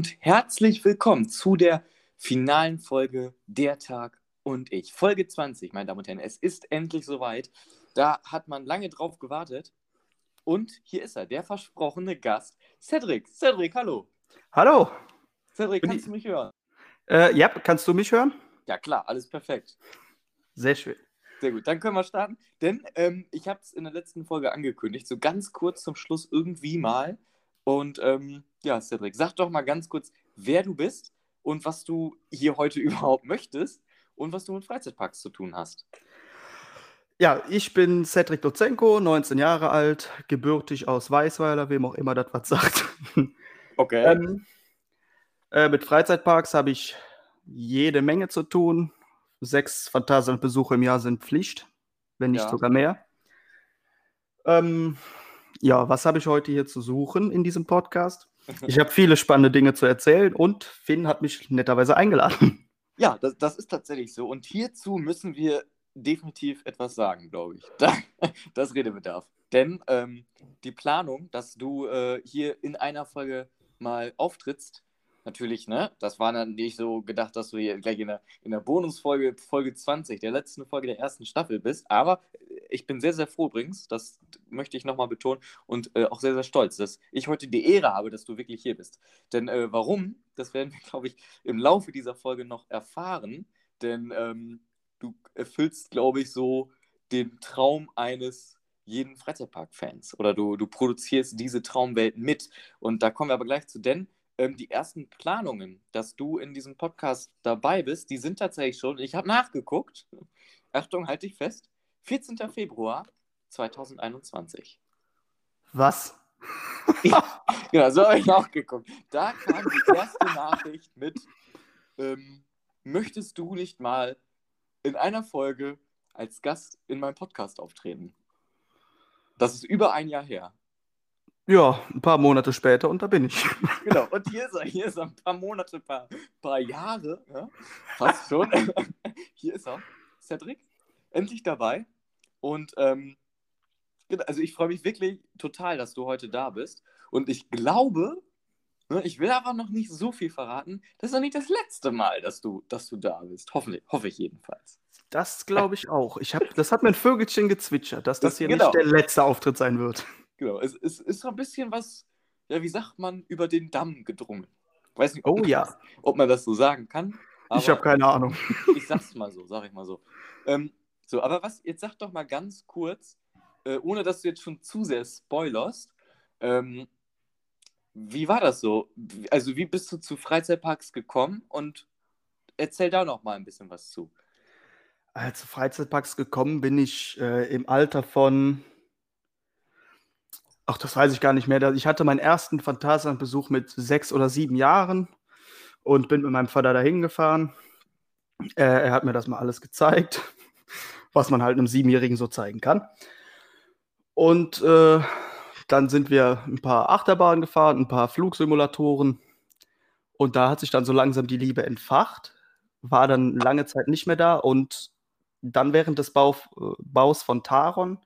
und herzlich willkommen zu der finalen Folge Der Tag und ich. Folge 20, meine Damen und Herren. Es ist endlich soweit. Da hat man lange drauf gewartet. Und hier ist er, der versprochene Gast, Cedric. Cedric, hallo. Hallo. Cedric, kannst du mich hören? Äh, ja, kannst du mich hören? Ja, klar, alles perfekt. Sehr schön. Sehr gut, dann können wir starten. Denn ähm, ich habe es in der letzten Folge angekündigt, so ganz kurz zum Schluss irgendwie mal. Und ähm, ja, Cedric, sag doch mal ganz kurz, wer du bist und was du hier heute überhaupt möchtest und was du mit Freizeitparks zu tun hast. Ja, ich bin Cedric Dozenko, 19 Jahre alt, gebürtig aus Weißweiler, wem auch immer das was sagt. Okay. ähm, äh, mit Freizeitparks habe ich jede Menge zu tun. Sechs Phantasialand-Besuche im Jahr sind Pflicht, wenn nicht Ja. sogar mehr. Ähm, ja, was habe ich heute hier zu suchen in diesem Podcast? Ich habe viele spannende Dinge zu erzählen und Finn hat mich netterweise eingeladen. Ja, das, das ist tatsächlich so. Und hierzu müssen wir definitiv etwas sagen, glaube ich. Da, das Redebedarf. Denn ähm, die Planung, dass du äh, hier in einer Folge mal auftrittst, natürlich, ne? Das war dann nicht so gedacht, dass du hier gleich in der, in der Bonusfolge, Folge 20, der letzten Folge der ersten Staffel bist. Aber ich bin sehr, sehr froh übrigens, das möchte ich nochmal betonen und äh, auch sehr, sehr stolz, dass ich heute die Ehre habe, dass du wirklich hier bist. Denn äh, warum, das werden wir, glaube ich, im Laufe dieser Folge noch erfahren. Denn ähm, du erfüllst, glaube ich, so den Traum eines jeden Freizeitpark-Fans. Oder du, du produzierst diese Traumwelt mit. Und da kommen wir aber gleich zu, denn ähm, die ersten Planungen, dass du in diesem Podcast dabei bist, die sind tatsächlich schon, ich habe nachgeguckt, Achtung, halte dich fest, 14. Februar 2021. Was? Genau, so habe ich auch geguckt. Da kam die erste Nachricht mit, ähm, möchtest du nicht mal in einer Folge als Gast in meinem Podcast auftreten? Das ist über ein Jahr her. Ja, ein paar Monate später und da bin ich. Genau, und hier ist er, hier ist er, ein paar Monate, ein paar, paar Jahre, ja, fast schon. hier ist er, Cedric, endlich dabei. Und ähm, genau, also ich freue mich wirklich total, dass du heute da bist. Und ich glaube, ne, ich will aber noch nicht so viel verraten, das ist noch nicht das letzte Mal, dass du, dass du da bist. Hoffentlich, hoffe ich jedenfalls. Das glaube ich auch. Ich hab, das hat mir ein Vögelchen gezwitschert, dass das, Das- hier genau. nicht der letzte Auftritt sein wird. Genau, es, es ist so ein bisschen was, ja, wie sagt man, über den Damm gedrungen. Weiß nicht, Oh ob, ja. ob man das so sagen kann. ich habe keine Ahnung. ich sag's mal so, sag ich mal so. Ähm, so, aber was, jetzt sag doch mal ganz kurz, äh, ohne dass du jetzt schon zu sehr spoilerst, ähm, wie war das so? Also, wie bist du zu Freizeitparks gekommen und erzähl da noch mal ein bisschen was zu. Als zu Freizeitparks gekommen bin ich äh, im Alter von. Ach, das weiß ich gar nicht mehr. Ich hatte meinen ersten Phantasialand-Besuch mit sechs oder sieben Jahren und bin mit meinem Vater dahin gefahren. Äh, er hat mir das mal alles gezeigt, was man halt einem Siebenjährigen so zeigen kann. Und äh, dann sind wir ein paar Achterbahnen gefahren, ein paar Flugsimulatoren. Und da hat sich dann so langsam die Liebe entfacht, war dann lange Zeit nicht mehr da. Und dann während des Bau, äh, Baus von Taron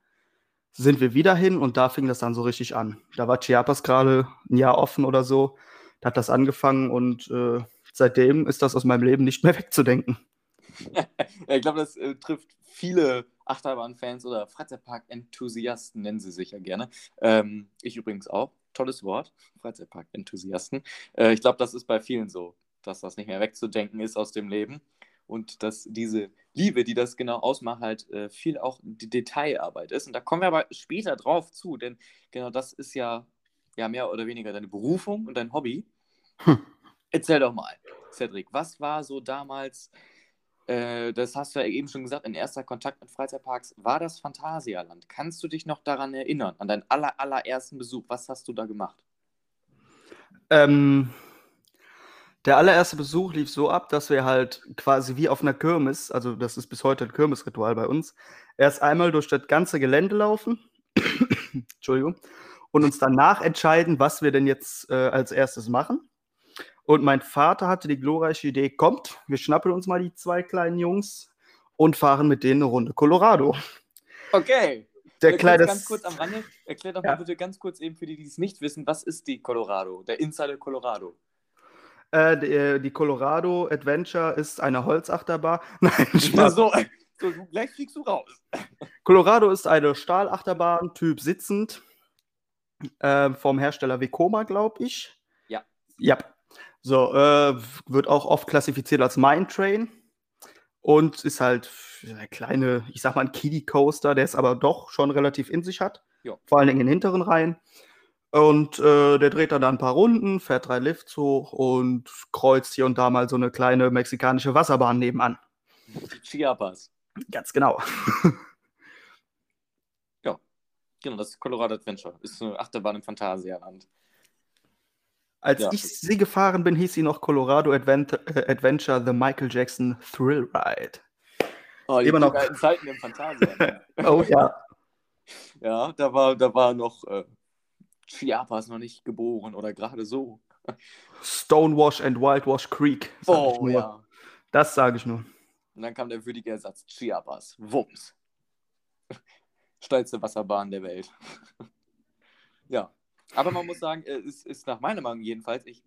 sind wir wieder hin und da fing das dann so richtig an. Da war Chiapas gerade ein Jahr offen oder so. Da hat das angefangen und äh, seitdem ist das aus meinem Leben nicht mehr wegzudenken. Ja, ich glaube, das äh, trifft viele Achterbahn-Fans oder Freizeitpark-Enthusiasten, nennen sie sich ja gerne. Ähm, ich übrigens auch. Tolles Wort, Freizeitpark-Enthusiasten. Äh, ich glaube, das ist bei vielen so, dass das nicht mehr wegzudenken ist aus dem Leben und dass diese Liebe, die das genau ausmacht, halt äh, viel auch die Detailarbeit ist. Und da kommen wir aber später drauf zu, denn genau das ist ja, ja mehr oder weniger deine Berufung und dein Hobby. Hm. Erzähl doch mal, Cedric, was war so damals äh, das hast du ja eben schon gesagt, in erster Kontakt mit Freizeitparks war das Phantasialand. Kannst du dich noch daran erinnern, an deinen aller, allerersten Besuch? Was hast du da gemacht? Ähm, der allererste Besuch lief so ab, dass wir halt quasi wie auf einer Kirmes, also das ist bis heute ein Kirmesritual bei uns, erst einmal durch das ganze Gelände laufen, Entschuldigung, und uns danach entscheiden, was wir denn jetzt äh, als erstes machen. Und mein Vater hatte die glorreiche Idee, kommt, wir schnappen uns mal die zwei kleinen Jungs und fahren mit denen eine Runde Colorado. Okay. Der kleine Ganz kurz am Rande, erklär doch Ja. mal bitte ganz kurz eben für die, die es nicht wissen, was ist die Colorado, der Insider Colorado? Äh, die, äh, die Colorado Adventure ist eine Holzachterbahn. Nein, Spaß. so, so, gleich fliegst du raus. Colorado ist eine Stahlachterbahn, Typ sitzend, äh, vom Hersteller Vekoma, glaube ich. Ja. Ja. So, äh, wird auch oft klassifiziert als Mine Train und ist halt eine kleine, ich sag mal, ein Kiddie Coaster, der es aber doch schon relativ in sich hat. Ja. Vor allen Dingen in den hinteren Reihen. Und äh, der dreht dann da ein paar Runden, fährt drei Lifts hoch und kreuzt hier und da mal so eine kleine mexikanische Wasserbahn nebenan. Die Chiapas. Ganz genau. Genau, das ist Colorado Adventure. Ist eine Achterbahn im Phantasialand. Als Ja. ich sie gefahren bin, hieß sie noch Colorado Advent äh, Adventure The Michael Jackson Thrill Ride. Oh, die Immer noch. Zeiten im Phantasialand. Oh ja. ja, da war, da war noch äh, Chiapas noch nicht geboren oder gerade so. Stonewash and Wildwash Creek. Oh ja. Das sage ich nur. Und dann kam der würdige Ersatz Chiapas. Wumms. Steilste Wasserbahn der Welt. ja. Aber man muss sagen, äh, es ist nach meiner Meinung jedenfalls, ich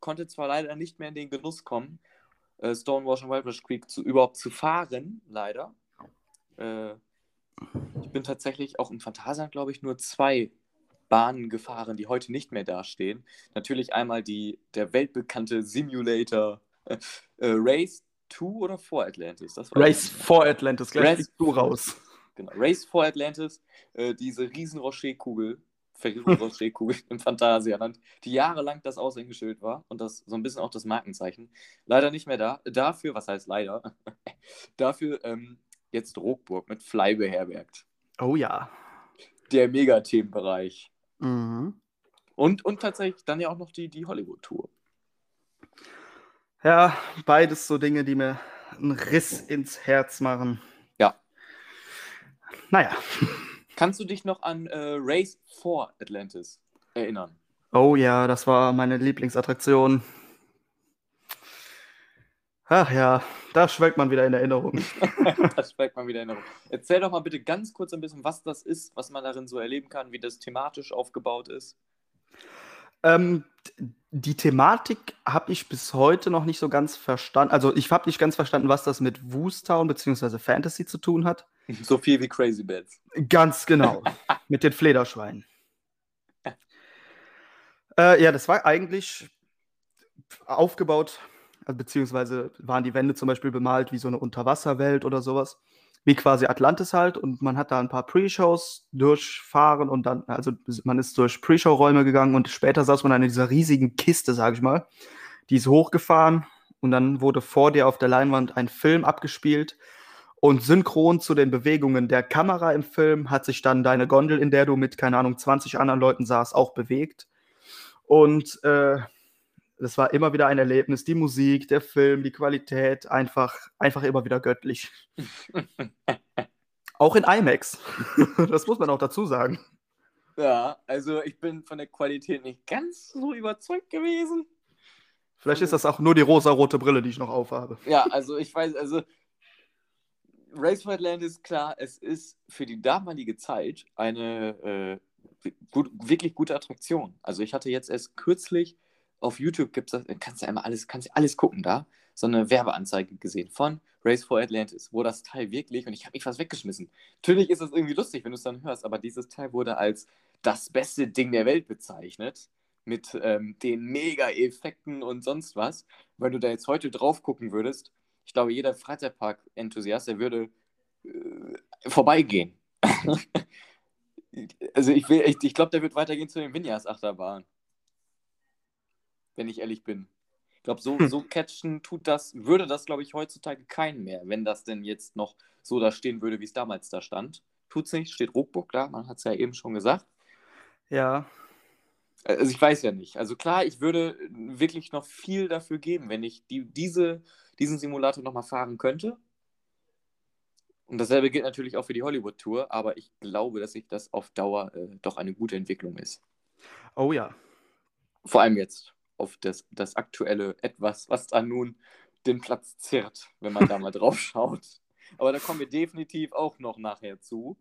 konnte zwar leider nicht mehr in den Genuss kommen, äh, Stonewash und Wildwash Creek zu, überhaupt zu fahren, leider. Äh, ich bin tatsächlich auch im Phantasialand, glaube ich, nur zwei Bahnen gefahren, die heute nicht mehr dastehen. Natürlich einmal die, der weltbekannte Simulator äh, äh, Race 2 oder 4 Atlantis. Das war Race for Atlantis. Gleich Race- du raus. Genau. Race for Atlantis, äh, diese riesen Rocher-Kugel, Ferrero-Rocher-Kugel im Phantasialand, die jahrelang das Aushängeschild war und das so ein bisschen auch das Markenzeichen. Leider nicht mehr da. Dafür, was heißt leider? Dafür ähm, jetzt Rockburg mit Fly beherbergt. Oh ja. Der Megathemenbereich. Mhm. Und, und tatsächlich dann ja auch noch die, die Hollywood-Tour. Ja, beides so Dinge, die mir einen Riss ins Herz machen. Ja. Naja. Kannst du dich noch an äh, Race for Atlantis erinnern? Oh ja, das war meine Lieblingsattraktion. Ach ja, da schwelgt man wieder in Erinnerung. das schmeckt mal wieder in Erinnerung. Erzähl doch mal bitte ganz kurz ein bisschen, was das ist, was man darin so erleben kann, wie das thematisch aufgebaut ist. Ähm, die Thematik habe ich bis heute noch nicht so ganz verstanden. Also ich habe nicht ganz verstanden, was das mit Woostown bzw. Fantasy zu tun hat. So viel wie Crazy Bats. Ganz genau. mit den Flederschweinen. Äh, ja, das war eigentlich aufgebaut, also beziehungsweise waren die Wände zum Beispiel bemalt wie so eine Unterwasserwelt oder sowas. Wie quasi Atlantis halt. Und man hat da ein paar Pre-Shows durchfahren und dann, also man ist durch Pre-Show-Räume gegangen und später saß man in dieser riesigen Kiste, sag ich mal. Die ist hochgefahren und dann wurde vor dir auf der Leinwand ein Film abgespielt. Und synchron zu den Bewegungen der Kamera im Film hat sich dann deine Gondel, in der du mit, keine Ahnung, 20 anderen Leuten saßt, auch bewegt. Und äh, das war immer wieder ein Erlebnis. Die Musik, der Film, die Qualität, einfach, einfach immer wieder göttlich. Auch in IMAX. das muss man auch dazu sagen. Ja, also ich bin von der Qualität nicht ganz so überzeugt gewesen. Vielleicht ist das auch nur die rosa-rote Brille, die ich noch aufhabe. Ja, also ich weiß, also Race for Atlantis, klar, es ist für die damalige Zeit eine äh, gut, wirklich gute Attraktion. Also ich hatte jetzt erst kürzlich auf YouTube gibt's das, kannst du einmal alles, kannst du alles gucken da, so eine Werbeanzeige gesehen von Race for Atlantis, wo das Teil wirklich, und ich habe mich fast weggeschmissen. Natürlich ist es irgendwie lustig, wenn du es dann hörst, aber dieses Teil wurde als das beste Ding der Welt bezeichnet. Mit ähm, den Mega-Effekten und sonst was. Wenn du da jetzt heute drauf gucken würdest, ich glaube, jeder Freizeitpark-Enthusiast, der würde äh, vorbeigehen. also ich, will- ich, ich glaube, der wird weitergehen zu den Vinyas-Achterbahnen. Wenn ich ehrlich bin. Ich glaube, so, so catchen tut das, würde das, glaube ich, heutzutage keinen mehr, wenn das denn jetzt noch so da stehen würde, wie es damals da stand. Tut's nicht, steht Ruckburg da, man hat es ja eben schon gesagt. Ja. Also ich weiß ja nicht. Also klar, ich würde wirklich noch viel dafür geben, wenn ich die, diese, diesen Simulator nochmal fahren könnte. Und dasselbe gilt natürlich auch für die Hollywood-Tour, aber ich glaube, dass sich das auf Dauer äh, doch eine gute Entwicklung ist. Oh ja. Vor allem jetzt auf das, das aktuelle Etwas, was da nun den Platz zerrt, wenn man da mal drauf schaut. aber da kommen wir definitiv auch noch nachher zu.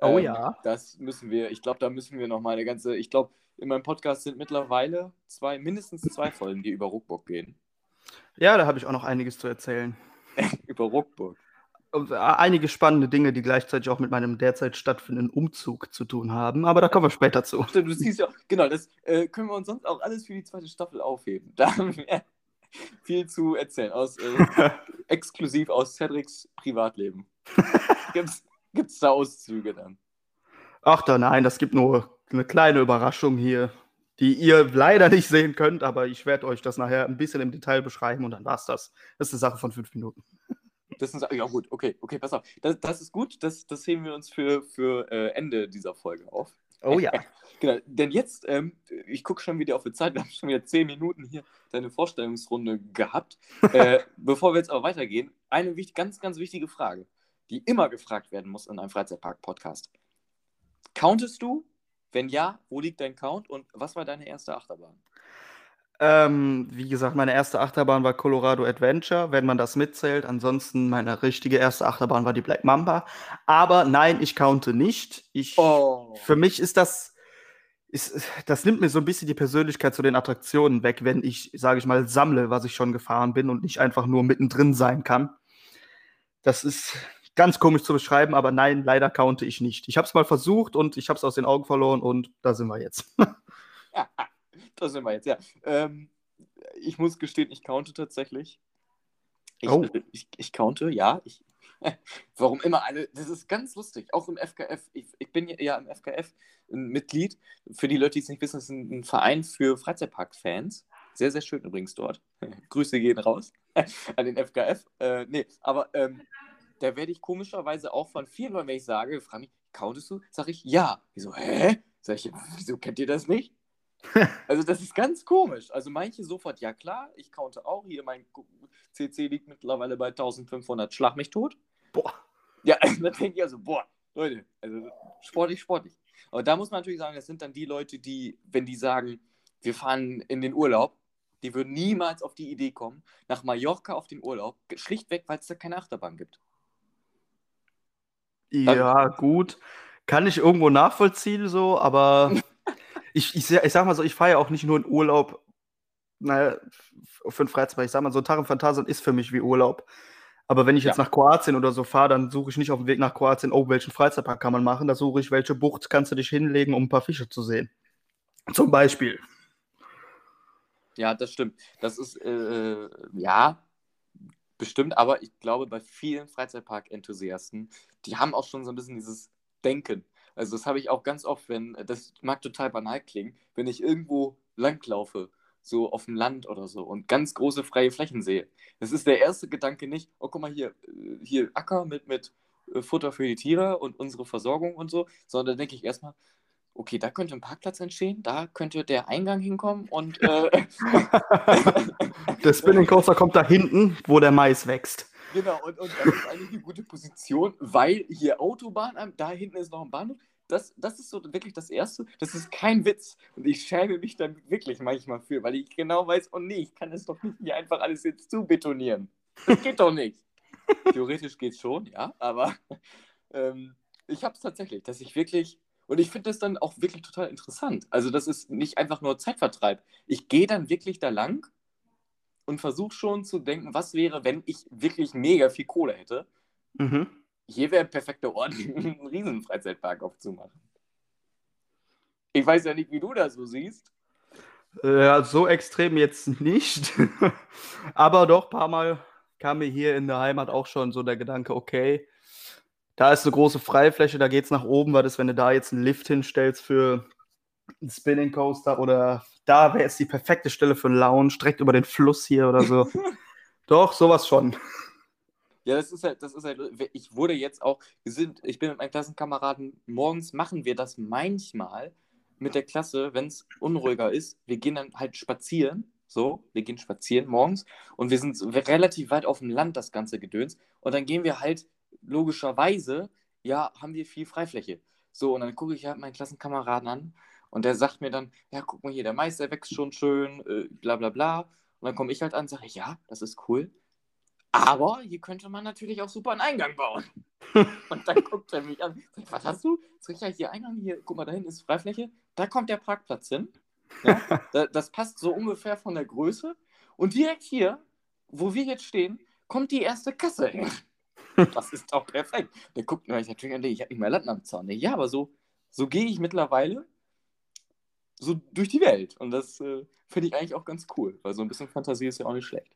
Oh Ähm, ja. Das müssen wir, ich glaube, da müssen wir noch mal eine ganze, ich glaube, in meinem Podcast sind mittlerweile zwei, mindestens zwei Folgen, die über Ruckburg gehen. Ja, da habe ich auch noch einiges zu erzählen. über Ruckburg. Äh, Einige spannende Dinge, die gleichzeitig auch mit meinem derzeit stattfindenden Umzug zu tun haben, aber da kommen wir später zu. Du siehst ja, genau, das äh, können wir uns sonst auch alles für die zweite Staffel aufheben. Da haben wir viel zu erzählen, aus, äh, exklusiv aus Cedrics Privatleben. Gibt's, gibt's da Auszüge dann? Ach da nein, das gibt nur eine kleine Überraschung hier, die ihr leider nicht sehen könnt, aber ich werde euch das nachher ein bisschen im Detail beschreiben und dann war's das. Das ist eine Sache von fünf Minuten. Das ist, ja gut, okay, okay, pass auf. Das, das ist gut, das, das heben wir uns für, für äh, Ende dieser Folge auf. Oh ja. Genau, denn jetzt, ähm, ich gucke schon wieder auf die Zeit, wir haben schon wieder zehn Minuten hier deine Vorstellungsrunde gehabt. Äh, bevor wir jetzt aber weitergehen, eine wichtig, ganz, ganz wichtige Frage, die immer gefragt werden muss in einem Freizeitpark-Podcast. Countest du? Wenn ja, wo liegt dein Count und was war deine erste Achterbahn? Ähm, wie gesagt, meine erste Achterbahn war Colorado Adventure, wenn man das mitzählt. Ansonsten meine richtige erste Achterbahn war die Black Mamba. Aber nein, ich counte nicht. Ich, Oh. Für mich ist das, ist, das nimmt mir so ein bisschen die Persönlichkeit zu den Attraktionen weg, wenn ich, sage ich mal, sammle, was ich schon gefahren bin und nicht einfach nur mittendrin sein kann. Das ist ganz komisch zu beschreiben, aber nein, leider counte ich nicht. Ich habe es mal versucht und ich habe es aus den Augen verloren und da sind wir jetzt. Das sind wir jetzt, ja. Ähm, ich muss gestehen, ich counte tatsächlich. Ich, Oh. ich, ich counte, ja. Ich, warum immer alle, das ist ganz lustig, auch im FKF. Ich, ich bin ja im FKF ein Mitglied. Für die Leute, die es nicht wissen, das ist ein, ein Verein für Freizeitpark-Fans. Sehr, sehr schön übrigens dort. Grüße gehen raus an den FKF. Äh, nee, aber ähm, da werde ich komischerweise auch von vielen Leuten, wenn ich sage, frage mich, countest du? Sag ich, ja. Wieso, hä? Sag ich, wieso kennt ihr das nicht? Also das ist ganz komisch. Also manche sofort, ja klar, ich counte auch. Hier mein CC liegt mittlerweile bei 1500, schlag mich tot. Boah. Ja, also da denke ich also, boah, Leute, also sportlich, sportlich. Aber da muss man natürlich sagen, das sind dann die Leute, die, wenn die sagen, wir fahren in den Urlaub, die würden niemals auf die Idee kommen, nach Mallorca auf den Urlaub, schlichtweg, weil es da keine Achterbahn gibt. Ja, gut. Kann ich irgendwo nachvollziehen, so, aber ich, ich, sag- ich sag mal so, ich fahre ja auch nicht nur in Urlaub, naja, für einen Freizeitpark. Ich sag mal, so ein Tag im Phantasialand ist für mich wie Urlaub. Aber wenn ich jetzt Ja. nach Kroatien oder so fahre, dann suche ich nicht auf dem Weg nach Kroatien, oh, welchen Freizeitpark kann man machen? Da suche ich, welche Bucht kannst du dich hinlegen, um ein paar Fische zu sehen. Zum Beispiel. Ja, das stimmt. Das ist, äh, ja, bestimmt, aber ich glaube, bei vielen Freizeitpark-Enthusiasten, die haben auch schon so ein bisschen dieses Denken. Also das habe ich auch ganz oft, wenn, das mag total banal klingen, wenn ich irgendwo langlaufe, so auf dem Land oder so und ganz große freie Flächen sehe. Das ist der erste Gedanke nicht, oh, guck mal hier, äh, hier Acker mit, mit äh, Futter für die Tiere und unsere Versorgung und so, sondern da denke ich erstmal, okay, da könnte ein Parkplatz entstehen, da könnte der Eingang hinkommen und äh, Der Spinning Coaster kommt da hinten, wo der Mais wächst. Genau, und, und das ist eigentlich eine gute Position, weil hier Autobahn, da hinten ist noch ein Bahnhof. Das, das ist so wirklich das Erste. Das ist kein Witz. Und ich schäme mich dann wirklich manchmal für, weil ich genau weiß, oh nee, ich kann es doch nicht hier einfach alles jetzt zu betonieren. Das geht doch nicht. Theoretisch geht es schon, ja, aber ähm, ich habe es tatsächlich, dass ich wirklich, und ich finde das dann auch wirklich total interessant. Also, das ist nicht einfach nur Zeitvertreib. Ich gehe dann wirklich da lang und versuche schon zu denken, was wäre, wenn ich wirklich mega viel Kohle hätte. Mhm. Hier wäre ein perfekter Ort, einen riesen Freizeitpark aufzumachen. Ich weiß ja nicht, wie du das so siehst. Ja, so extrem jetzt nicht. Aber doch, ein paar Mal kam mir hier in der Heimat auch schon so der Gedanke, okay, da ist eine große Freifläche, da geht's nach oben, was ist, wenn du da jetzt einen Lift hinstellst für einen Spinning Coaster oder da wäre jetzt die perfekte Stelle für einen Lounge, direkt über den Fluss hier oder so. doch, sowas schon. Ja, das ist halt, das ist halt, ich wurde jetzt auch, wir sind, ich bin mit meinen Klassenkameraden, morgens machen wir das manchmal mit der Klasse, wenn es unruhiger ist. Wir gehen dann halt spazieren, so, wir gehen spazieren morgens und wir sind relativ weit auf dem Land, das ganze Gedöns. Und dann gehen wir halt logischerweise, ja, haben wir viel Freifläche. So, und dann gucke ich halt meinen Klassenkameraden an und der sagt mir dann, ja, guck mal hier, der Mais, der wächst schon schön, äh, bla bla bla. Und dann komme ich halt an und sage, ja, das ist cool. Aber hier könnte man natürlich auch super einen Eingang bauen. Und dann guckt er mich an. Sagt, was hast du? Sag ich, ja, hier Eingang, hier, guck mal, da hinten ist Freifläche. Da kommt der Parkplatz hin. Ja, da, das passt so ungefähr von der Größe. Und direkt hier, wo wir jetzt stehen, kommt die erste Kasse hin. Das ist doch perfekt. Der guckt mir natürlich an, ich habe nicht mehr Land am Zaun. Ja, aber so, so gehe ich mittlerweile so durch die Welt. Und das äh, finde ich eigentlich auch ganz cool, weil so ein bisschen Fantasie ist ja auch nicht schlecht.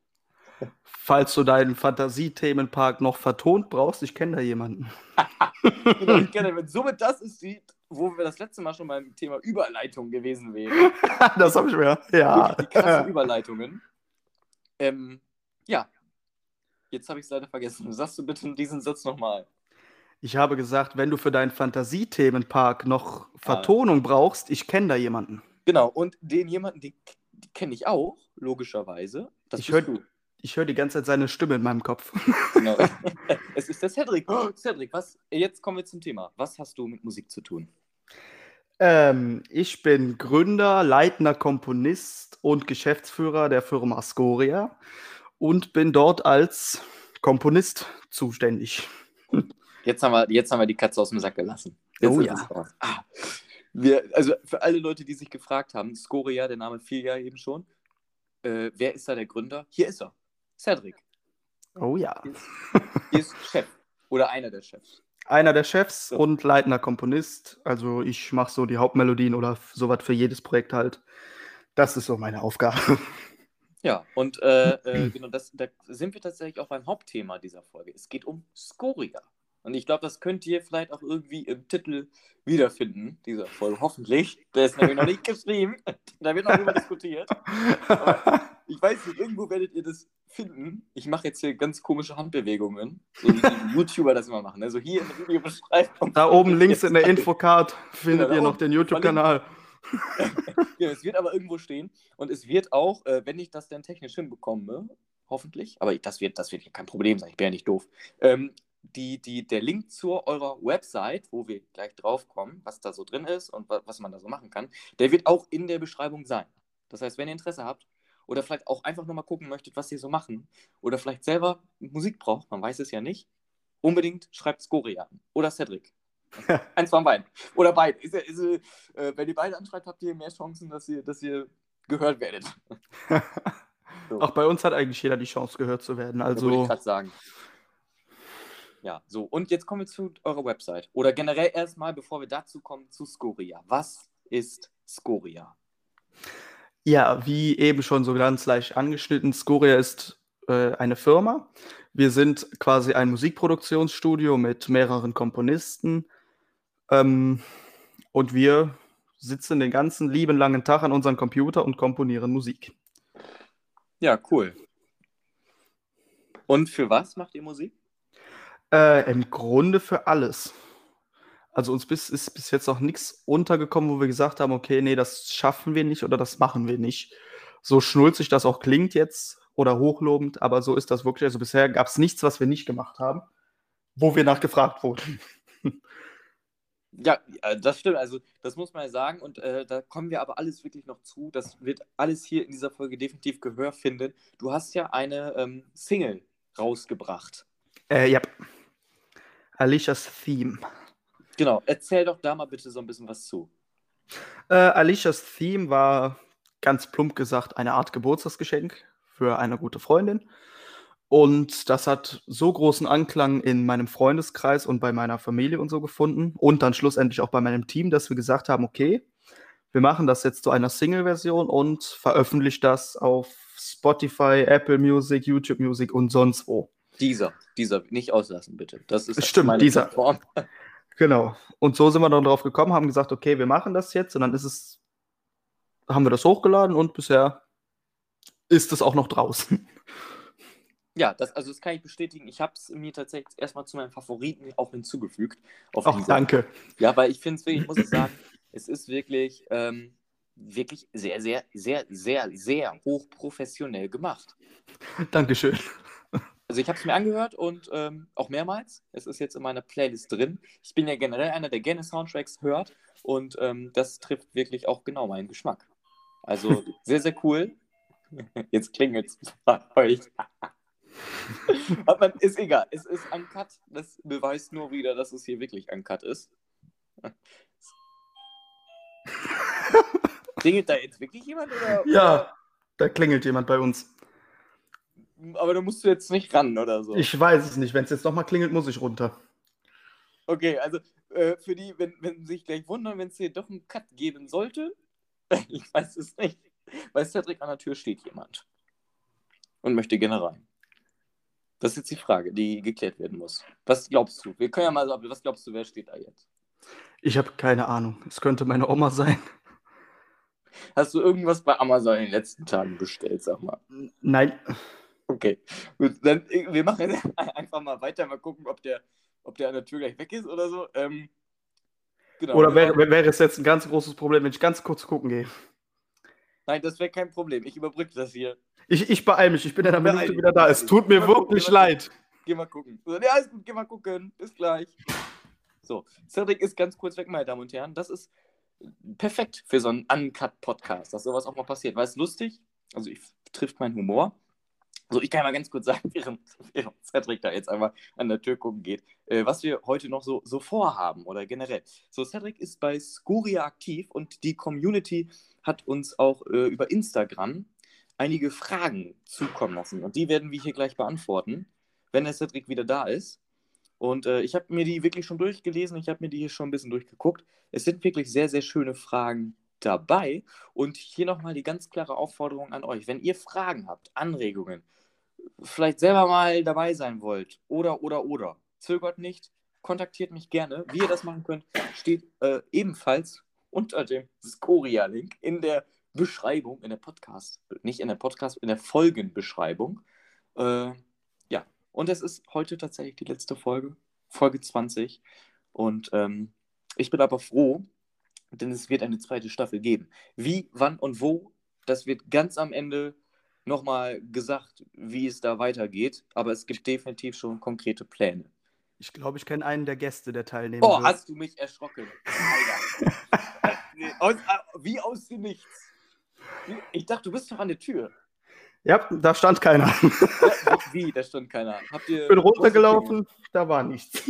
Falls du deinen Fantasiethemenpark noch vertont brauchst, ich kenne da jemanden. genau, ich kenne jemanden. Somit das ist die, wo wir das letzte Mal schon beim Thema Überleitung gewesen wären. das habe ich mir, ja. Die krassen Überleitungen. Ähm, ja. Jetzt habe ich es leider vergessen. Sagst du bitte diesen Satz nochmal? Ich habe gesagt, wenn du für deinen Fantasiethemenpark noch Vertonung ah. brauchst, ich kenne da jemanden. Genau, und den jemanden, den, kenne ich auch, logischerweise. Das ich höre hör die ganze Zeit seine Stimme in meinem Kopf. Genau. es ist der Cedric. Oh, Cedric, was, jetzt kommen wir zum Thema. Was hast du mit Musik zu tun? Ähm, ich bin Gründer, leitender Komponist und Geschäftsführer der Firma Scoria und bin dort als Komponist zuständig. Jetzt haben wir, jetzt haben wir die Katze aus dem Sack gelassen. Jetzt oh ja. Ah. Wir, also für alle Leute, die sich gefragt haben, Scoria, der Name fiel ja eben schon. Äh, wer ist da der Gründer? Hier ist er. Cedric. Oh ja. Hier ist, hier ist Chef. Oder einer der Chefs. Einer der Chefs so. und leitender Komponist. Also ich mache so die Hauptmelodien oder sowas für jedes Projekt halt. Das ist so meine Aufgabe. Ja, und äh, äh, genau, das, da sind wir tatsächlich auch beim Hauptthema dieser Folge. Es geht um Scoria. Und ich glaube, das könnt ihr vielleicht auch irgendwie im Titel wiederfinden, dieser Folge. Hoffentlich. Der ist nämlich noch nicht geschrieben. Da wird noch drüber diskutiert. Aber ich weiß nicht, irgendwo werdet ihr das finden. Ich mache jetzt hier ganz komische Handbewegungen, so wie die YouTuber das immer machen. Also hier in der Videobeschreibung. Da oben links in der Infocard findet genau, ihr noch den YouTube-Kanal. ja, es wird aber irgendwo stehen. Und es wird auch, äh, wenn ich das dann technisch hinbekomme, hoffentlich, aber das wird, das wird kein Problem sein, ich bin ja nicht doof, ähm, die, die, der Link zu eurer Website, wo wir gleich drauf kommen, was da so drin ist und was man da so machen kann, der wird auch in der Beschreibung sein. Das heißt, wenn ihr Interesse habt oder vielleicht auch einfach nur mal gucken möchtet, was sie so machen oder vielleicht selber Musik braucht, man weiß es ja nicht, unbedingt schreibt Scoria an oder Cedric. Eins von beiden. Oder beide. Ist, ist, äh, wenn ihr beide anschreibt, habt ihr mehr Chancen, dass ihr, dass ihr gehört werdet. so. Auch bei uns hat eigentlich jeder die Chance, gehört zu werden. Also. würde ich gerade sagen. Ja, so. Und jetzt kommen wir zu eurer Website. Oder generell erstmal, bevor wir dazu kommen, zu Scoria. Was ist Scoria? Ja, wie eben schon so ganz leicht angeschnitten, Scoria ist äh, eine Firma. Wir sind quasi ein Musikproduktionsstudio mit mehreren Komponisten. Ähm, und wir sitzen den ganzen lieben langen Tag an unserem Computer und komponieren Musik. Ja, cool. Und für was macht ihr Musik? Äh, Im Grunde für alles. Also uns bis, ist bis jetzt noch nichts untergekommen, wo wir gesagt haben, okay, nee, das schaffen wir nicht oder das machen wir nicht. So schnulzig das auch klingt jetzt oder hochlobend, aber so ist das wirklich. Also bisher gab es nichts, was wir nicht gemacht haben, wo wir nachgefragt wurden. Ja, das stimmt. Also, das muss man ja sagen. Und äh, da kommen wir aber alles wirklich noch zu. Das wird alles hier in dieser Folge definitiv Gehör finden. Du hast ja eine ähm, Single rausgebracht. Äh, ja. Alicia's Theme. Genau, erzähl doch da mal bitte so ein bisschen was zu. Äh, Alicia's Theme war ganz plump gesagt eine Art Geburtstagsgeschenk für eine gute Freundin. Und das hat so großen Anklang in meinem Freundeskreis und bei meiner Familie und so gefunden und dann schlussendlich auch bei meinem Team, dass wir gesagt haben, okay, wir machen das jetzt zu einer Single-Version und veröffentlichen das auf Spotify, Apple Music, YouTube Music und sonst wo. Dieser, dieser, nicht auslassen, bitte. Das ist Stimmt, dieser. Form. Genau. Und so sind wir dann drauf gekommen, haben gesagt, okay, wir machen das jetzt. Und dann ist es, haben wir das hochgeladen und bisher ist es auch noch draußen. Ja, das, also das kann ich bestätigen. Ich habe es mir tatsächlich erstmal zu meinen Favoriten auch hinzugefügt. Ach, danke. Ja, weil ich finde es wirklich, muss ich sagen, es ist wirklich, ähm, wirklich sehr, sehr, sehr, sehr, sehr hochprofessionell gemacht. Dankeschön. Also ich habe es mir angehört und ähm, auch mehrmals. Es ist jetzt in meiner Playlist drin. Ich bin ja generell einer, der gerne Soundtracks hört und ähm, das trifft wirklich auch genau meinen Geschmack. Also sehr, sehr cool. Jetzt klingelt es bei euch. Aber ist egal. Es ist uncut. Das beweist nur wieder, dass es hier wirklich uncut ist. Klingelt da jetzt wirklich jemand? Oder, Ja, da klingelt jemand bei uns. Aber da musst du jetzt nicht ran oder so. Ich weiß es nicht. Wenn es jetzt nochmal klingelt, muss ich runter. Okay, also äh, für die, wenn, wenn Sie sich gleich wundern, wenn es hier doch einen Cut geben sollte, ich weiß es nicht. Bei Cedric an der Tür steht jemand und möchte gerne rein. Das ist jetzt die Frage, die geklärt werden muss. Was glaubst du? Wir können ja mal so, was glaubst du, wer steht da jetzt? Ich habe keine Ahnung. Es könnte meine Oma sein. Hast du irgendwas bei Amazon in den letzten Tagen bestellt, sag mal? Nein. Okay. Gut, dann äh, wir machen einfach mal weiter, mal gucken, ob der, ob der an der Tür gleich weg ist oder so. Ähm, genau. Oder wäre, wäre es jetzt ein ganz großes Problem, wenn ich ganz kurz gucken gehe? Nein, das wäre kein Problem. Ich überbrücke das hier. Ich, ich beeile mich. Ich bin in einer Minute wieder da. Es tut mir gucken, wirklich mal leid. Geh mal gucken. So, ja, ist gut, geh mal gucken. Bis gleich. So, Cedric ist ganz kurz weg, meine Damen und Herren. Das ist perfekt für so einen Uncut-Podcast, dass sowas auch mal passiert. Weil es lustig, also ich trifft meinen Humor. So, ich kann mal ganz kurz sagen, während, während Cedric da jetzt einmal an der Tür gucken geht, äh, was wir heute noch so, so vorhaben oder generell. So, Cedric ist bei Skuria aktiv und die Community hat uns auch äh, über Instagram einige Fragen zukommen lassen. Und die werden wir hier gleich beantworten, wenn der Cedric wieder da ist. Und äh, ich habe mir die wirklich schon durchgelesen, ich habe mir die hier schon ein bisschen durchgeguckt. Es sind wirklich sehr, sehr schöne Fragen dabei. Und hier nochmal die ganz klare Aufforderung an euch. Wenn ihr Fragen habt, Anregungen, vielleicht selber mal dabei sein wollt oder, oder, oder, zögert nicht, kontaktiert mich gerne. Wie ihr das machen könnt, steht äh, ebenfalls unter dem Skoria-Link in der Beschreibung, in der Podcast, nicht in der Podcast, in der Folgenbeschreibung. Äh, ja, und es ist heute tatsächlich die letzte Folge, Folge 20. Und ähm, ich bin aber froh, denn es wird eine zweite Staffel geben. Wie, wann und wo, das wird ganz am Ende nochmal gesagt, wie es da weitergeht. Aber es gibt definitiv schon konkrete Pläne. Ich glaube, ich kenne einen der Gäste, der teilnehmen Oh, wird. hast du mich erschrocken. Aus, äh, wie aus dem Nichts. Ich dachte, du bist doch an der Tür. Ja, da stand keiner. Ja, wie? Da stand keiner. Habt ihr Ich bin runtergelaufen, da war nichts.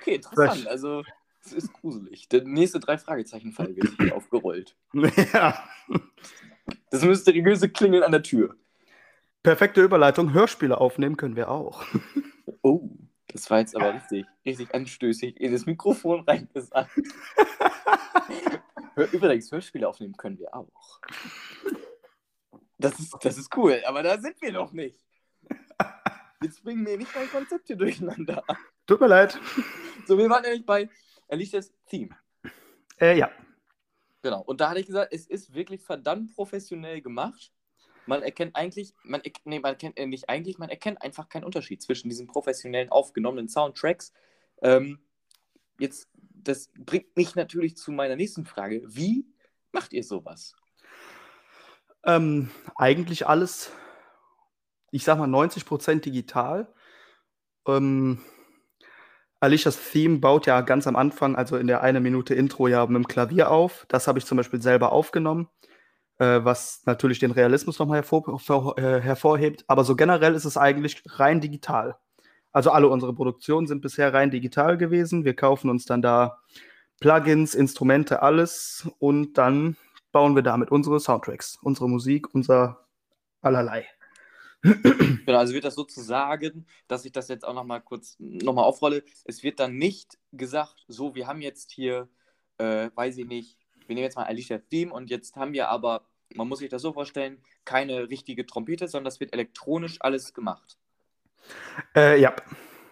Okay, interessant. Also, es ist gruselig. Der nächste drei Fragezeichen-Fall wird hier aufgerollt. ja. Das mysteriöse Klingeln an der Tür. Perfekte Überleitung. Hörspiele aufnehmen können wir auch. Oh, das war jetzt aber richtig, richtig anstößig in das Mikrofon reingesagt. Übrigens, Hörspiele aufnehmen können wir auch. Das ist, das ist cool, aber da sind wir noch nicht. Jetzt bringen wir nicht mein Konzept hier durcheinander. Tut mir leid. So, wir waren nämlich bei Alicia's Theme. Äh, ja. Genau. Und da hatte ich gesagt, es ist wirklich verdammt professionell gemacht. Man erkennt eigentlich, man, nee, man erkennt äh, nicht eigentlich, man erkennt einfach keinen Unterschied zwischen diesen professionellen aufgenommenen Soundtracks. Ähm, jetzt, das bringt mich natürlich zu meiner nächsten Frage. Wie macht ihr sowas? Ähm, eigentlich alles, ich sag mal 90% digital. Ähm, Alicias Theme baut ja ganz am Anfang, also in der eine Minute Intro, ja mit dem Klavier auf. Das habe ich zum Beispiel selber aufgenommen, äh, was natürlich den Realismus nochmal hervor, hervor, äh, hervorhebt. Aber so generell ist es eigentlich rein digital. Also alle unsere Produktionen sind bisher rein digital gewesen. Wir kaufen uns dann da Plugins, Instrumente, alles und dann bauen wir damit unsere Soundtracks, unsere Musik, unser allerlei. Genau, also wird das sozusagen, dass ich das jetzt auch nochmal kurz nochmal aufrolle, es wird dann nicht gesagt, so, wir haben jetzt hier, äh, weiß ich nicht, wir nehmen jetzt mal Alicia Theme und jetzt haben wir aber, man muss sich das so vorstellen, keine richtige Trompete, sondern das wird elektronisch alles gemacht. Äh, ja,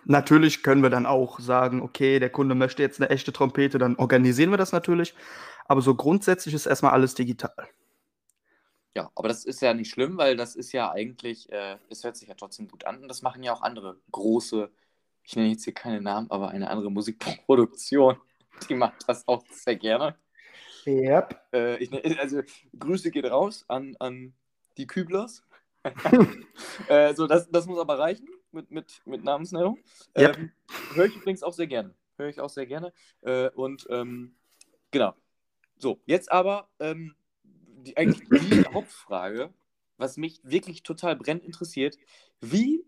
natürlich können wir dann auch sagen, okay, der Kunde möchte jetzt eine echte Trompete, dann organisieren wir das natürlich. Aber so grundsätzlich ist erstmal alles digital. Ja, aber das ist ja nicht schlimm, weil das ist ja eigentlich, äh, es hört sich ja trotzdem gut an und das machen ja auch andere große, ich nenne jetzt hier keine Namen, aber eine andere Musikproduktion, die macht das auch sehr gerne. Ja. Äh, ich, ne- also Grüße geht raus an, an die Küblers. äh, so, das, das muss aber reichen mit, mit, mit Namensnennung. Yep. Ähm, Höre ich übrigens auch sehr gerne. Höre ich auch sehr gerne. Äh, und ähm, genau. So, jetzt aber ähm, die, eigentlich die Hauptfrage. was mich wirklich total brennend interessiert, wie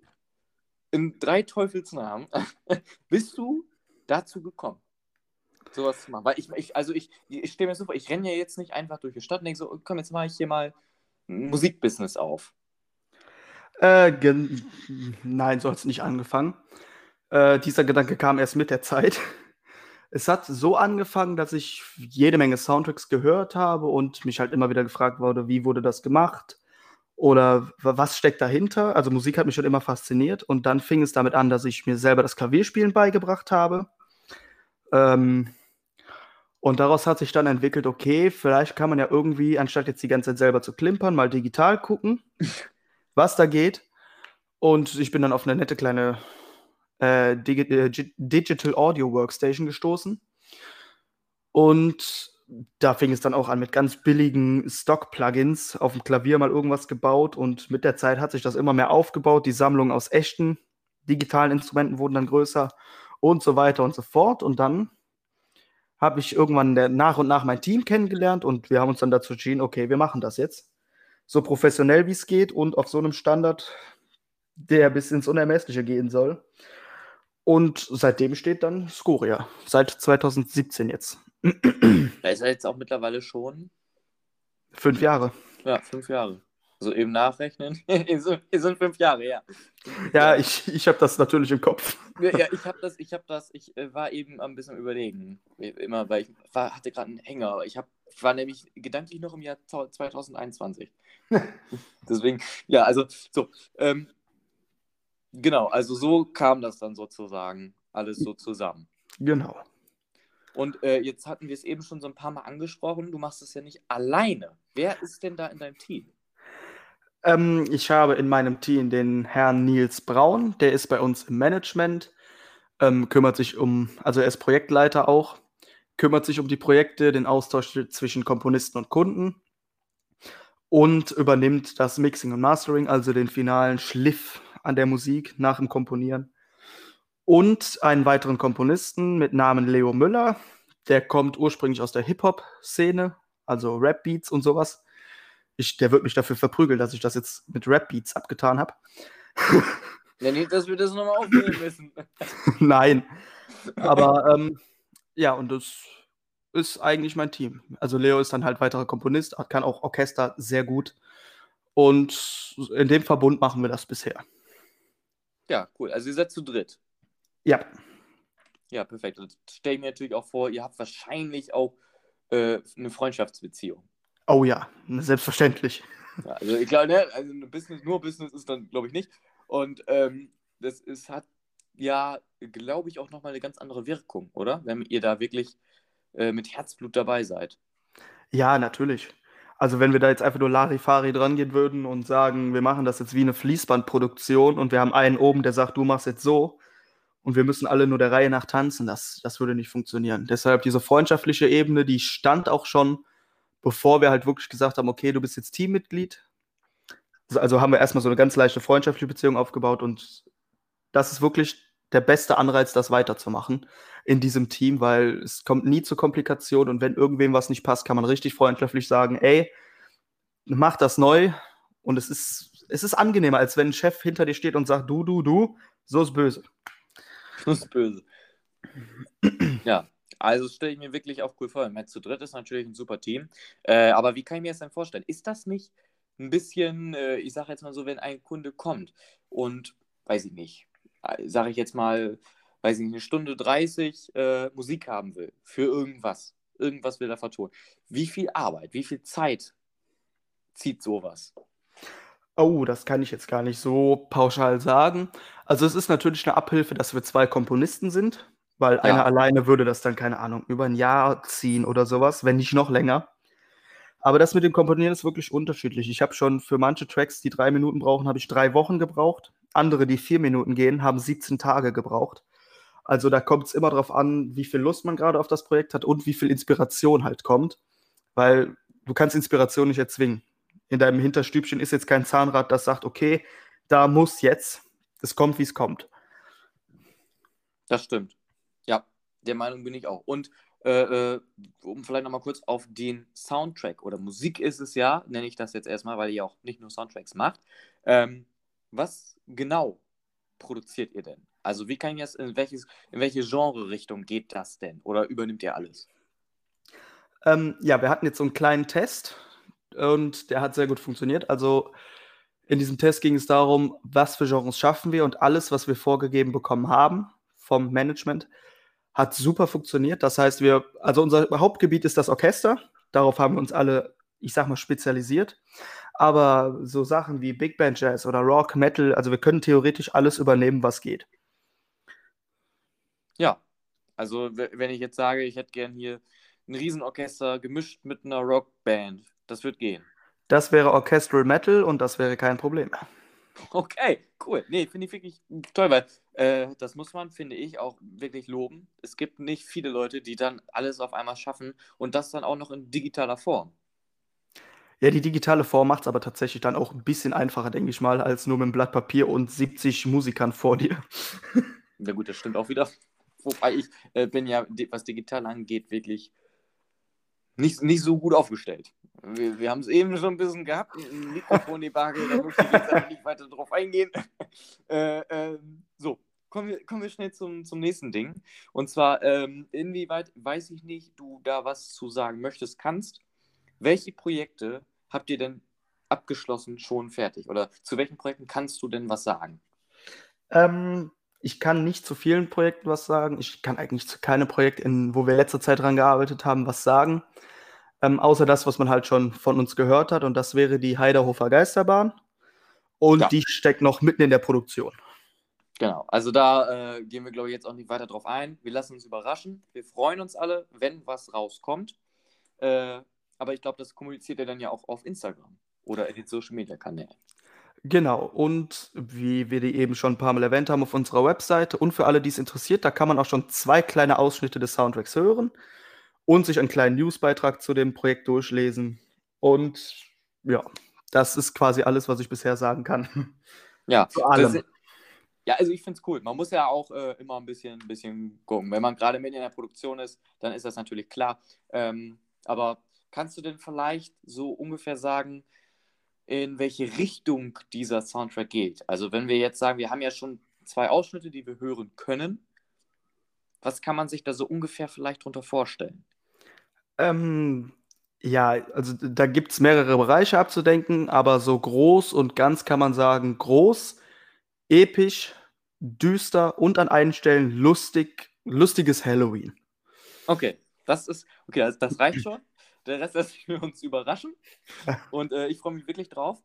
in drei Teufelsnamen bist du dazu gekommen, sowas zu machen? Weil ich, ich also ich, ich stehe mir so vor, ich renne ja jetzt nicht einfach durch die Stadt und denke so, komm, jetzt mache ich hier mal ein Musikbusiness auf. Äh, nein, so hat es nicht angefangen. Äh, dieser Gedanke kam erst mit der Zeit. Es hat so angefangen, dass ich jede Menge Soundtracks gehört habe und mich halt immer wieder gefragt wurde, wie wurde das gemacht? Oder was steckt dahinter? Also Musik hat mich schon immer fasziniert und dann fing es damit an, dass ich mir selber das Klavierspielen beigebracht habe. Ähm, und daraus hat sich dann entwickelt, okay, vielleicht kann man ja irgendwie, anstatt jetzt die ganze Zeit selber zu klimpern, mal digital gucken, was da geht. Und ich bin dann auf eine nette kleine äh, äh, Digital Audio Workstation gestoßen. Und da fing es dann auch an mit ganz billigen Stock-Plugins auf dem Klavier mal irgendwas gebaut und mit der Zeit hat sich das immer mehr aufgebaut. Die Sammlung aus echten digitalen Instrumenten wurden dann größer und so weiter und so fort. Und dann habe ich irgendwann nach und nach mein Team kennengelernt und wir haben uns dann dazu entschieden, okay, wir machen das jetzt. So professionell wie es geht und auf so einem Standard, der bis ins Unermessliche gehen soll. Und seitdem steht dann Scoria. Seit 2017 jetzt. Da ist er jetzt auch mittlerweile schon. Fünf Jahre. Ja, fünf Jahre. Also eben nachrechnen. Hier sind fünf Jahre, ja. Ja, ich, ich habe das natürlich im Kopf. Ja, ich habe das, ich habe das, ich äh, war eben ein bisschen überlegen. Immer, weil ich war, hatte gerade einen Hänger. Ich, hab, war nämlich gedanklich noch im Jahr 2021. Deswegen, ja, also so. Ähm, genau, also so kam das dann sozusagen alles so zusammen. Genau. Und äh, jetzt hatten wir es eben schon so ein paar Mal angesprochen, du machst es ja nicht alleine. Wer ist denn da in deinem Team? Ähm, ich habe in meinem Team den Herrn Nils Braun, der ist bei uns im Management, ähm, kümmert sich um, also er ist Projektleiter auch, kümmert sich um die Projekte, den Austausch zwischen Komponisten und Kunden und übernimmt das Mixing und Mastering, also den finalen Schliff an der Musik nach dem Komponieren und einen weiteren Komponisten mit Namen Leo Müller. Der kommt ursprünglich aus der Hip-Hop-Szene, also Rap-Beats und sowas. Ich, der wird mich dafür verprügeln, dass ich das jetzt mit Rap-Beats abgetan habe. Ja, nicht, dass wir das nochmal aufnehmen müssen. Nein. Aber ähm, ja, und das ist eigentlich mein Team. Also Leo ist dann halt weiterer Komponist, kann auch Orchester sehr gut. Und in dem Verbund machen wir das bisher. Ja, cool. Also ihr seid zu dritt. Ja. Ja, perfekt. Und stelle mir natürlich auch vor, ihr habt wahrscheinlich auch äh, eine Freundschaftsbeziehung. Oh ja, selbstverständlich. Ja, also ich glaube, ne, also Business, nur Business ist dann, glaube ich, nicht. Und ähm, das ist, hat ja, glaube ich, auch nochmal eine ganz andere Wirkung, oder? Wenn ihr da wirklich äh, mit Herzblut dabei seid. Ja, natürlich. Also wenn wir da jetzt einfach nur Larifari dran gehen würden und sagen, wir machen das jetzt wie eine Fließbandproduktion und wir haben einen oben, der sagt, du machst jetzt so, und wir müssen alle nur der Reihe nach tanzen, das, das würde nicht funktionieren. Deshalb diese freundschaftliche Ebene, die stand auch schon, bevor wir halt wirklich gesagt haben, okay, du bist jetzt Teammitglied. Also haben wir erstmal so eine ganz leichte freundschaftliche Beziehung aufgebaut und das ist wirklich der beste Anreiz, das weiterzumachen in diesem Team, weil es kommt nie zu Komplikationen und wenn irgendwem was nicht passt, kann man richtig freundschaftlich sagen, ey, mach das neu und es ist, es ist angenehmer, als wenn ein Chef hinter dir steht und sagt, du, du, du, so ist böse. Das ist böse. ja, also stelle ich mir wirklich auch cool vor. Matt zu dritt ist natürlich ein super Team. Äh, aber wie kann ich mir das denn vorstellen? Ist das nicht ein bisschen, äh, ich sage jetzt mal so, wenn ein Kunde kommt und, weiß ich nicht, sage ich jetzt mal, weiß ich nicht, eine Stunde 30 äh, Musik haben will für irgendwas. Irgendwas will er vertonen. Wie viel Arbeit, wie viel Zeit zieht sowas? Oh, das kann ich jetzt gar nicht so pauschal sagen. Also es ist natürlich eine Abhilfe, dass wir zwei Komponisten sind, weil ja. einer alleine würde das dann, keine Ahnung, über ein Jahr ziehen oder sowas, wenn nicht noch länger. Aber das mit dem Komponieren ist wirklich unterschiedlich. Ich habe schon für manche Tracks, die drei Minuten brauchen, habe ich drei Wochen gebraucht. Andere, die vier Minuten gehen, haben 17 Tage gebraucht. Also da kommt es immer darauf an, wie viel Lust man gerade auf das Projekt hat und wie viel Inspiration halt kommt. Weil du kannst Inspiration nicht erzwingen in deinem Hinterstübchen ist jetzt kein Zahnrad, das sagt, okay, da muss jetzt, es kommt, wie es kommt. Das stimmt. Ja, der Meinung bin ich auch. Und äh, äh, um vielleicht nochmal kurz auf den Soundtrack oder Musik ist es ja, nenne ich das jetzt erstmal, weil ihr auch nicht nur Soundtracks macht. Ähm, was genau produziert ihr denn? Also wie kann ich das, in, welches, in welche Genre-Richtung geht das denn? Oder übernimmt ihr alles? Ähm, ja, wir hatten jetzt so einen kleinen Test und der hat sehr gut funktioniert. Also in diesem Test ging es darum, was für Genres schaffen wir und alles, was wir vorgegeben bekommen haben vom Management, hat super funktioniert. Das heißt, wir, also unser Hauptgebiet ist das Orchester. Darauf haben wir uns alle, ich sag mal, spezialisiert. Aber so Sachen wie Big Band Jazz oder Rock, Metal, also wir können theoretisch alles übernehmen, was geht. Ja, also wenn ich jetzt sage, ich hätte gern hier ein Riesenorchester gemischt mit einer Rockband, das wird gehen. Das wäre Orchestral Metal und das wäre kein Problem. Okay, cool. Nee, finde ich wirklich toll, weil äh, das muss man, finde ich, auch wirklich loben. Es gibt nicht viele Leute, die dann alles auf einmal schaffen und das dann auch noch in digitaler Form. Ja, die digitale Form macht es aber tatsächlich dann auch ein bisschen einfacher, denke ich mal, als nur mit einem Blatt Papier und 70 Musikern vor dir. Ja gut, das stimmt auch wieder. Wobei ich äh, bin ja, was digital angeht, wirklich nicht, nicht so gut aufgestellt. Wir, wir haben es eben schon ein bisschen gehabt, ein Mikrofon-Debakel, da möchte ich jetzt nicht weiter drauf eingehen. äh, äh, so, kommen wir, kommen wir schnell zum, zum nächsten Ding. Und zwar, ähm, inwieweit, weiß ich nicht, du da was zu sagen möchtest, kannst. Welche Projekte habt ihr denn abgeschlossen schon fertig? Oder zu welchen Projekten kannst du denn was sagen? Ähm, ich kann nicht zu vielen Projekten was sagen. Ich kann eigentlich zu keinem Projekt, in, wo wir letzte Zeit dran gearbeitet haben, was sagen. Ähm, außer das, was man halt schon von uns gehört hat. Und das wäre die Heiderhofer Geisterbahn. Und ja. die steckt noch mitten in der Produktion. Genau, also da äh, gehen wir, glaube ich, jetzt auch nicht weiter drauf ein. Wir lassen uns überraschen. Wir freuen uns alle, wenn was rauskommt. Äh, aber ich glaube, das kommuniziert er dann ja auch auf Instagram oder in den Social Media Kanälen. Genau, und wie wir die eben schon ein paar Mal erwähnt haben auf unserer Webseite und für alle, die es interessiert, da kann man auch schon zwei kleine Ausschnitte des Soundtracks hören und sich einen kleinen Newsbeitrag zu dem Projekt durchlesen. Und ja, das ist quasi alles, was ich bisher sagen kann. Ja, zu allem. Ja, also ich finde es cool. Man muss ja auch äh, immer ein bisschen, ein bisschen gucken. Wenn man gerade mit in der Produktion ist, dann ist das natürlich klar. Ähm, aber kannst du denn vielleicht so ungefähr sagen, in welche Richtung dieser Soundtrack geht. Also wenn wir jetzt sagen, wir haben ja schon zwei Ausschnitte, die wir hören können, was kann man sich da so ungefähr vielleicht drunter vorstellen? Ähm, ja, also da gibt es mehrere Bereiche abzudenken, aber so groß und ganz kann man sagen, groß, episch, düster und an einigen Stellen lustig, lustiges Halloween. Okay, das ist, okay, das, das reicht schon. Der Rest lässt wir uns überraschen. Und äh, ich freue mich wirklich drauf.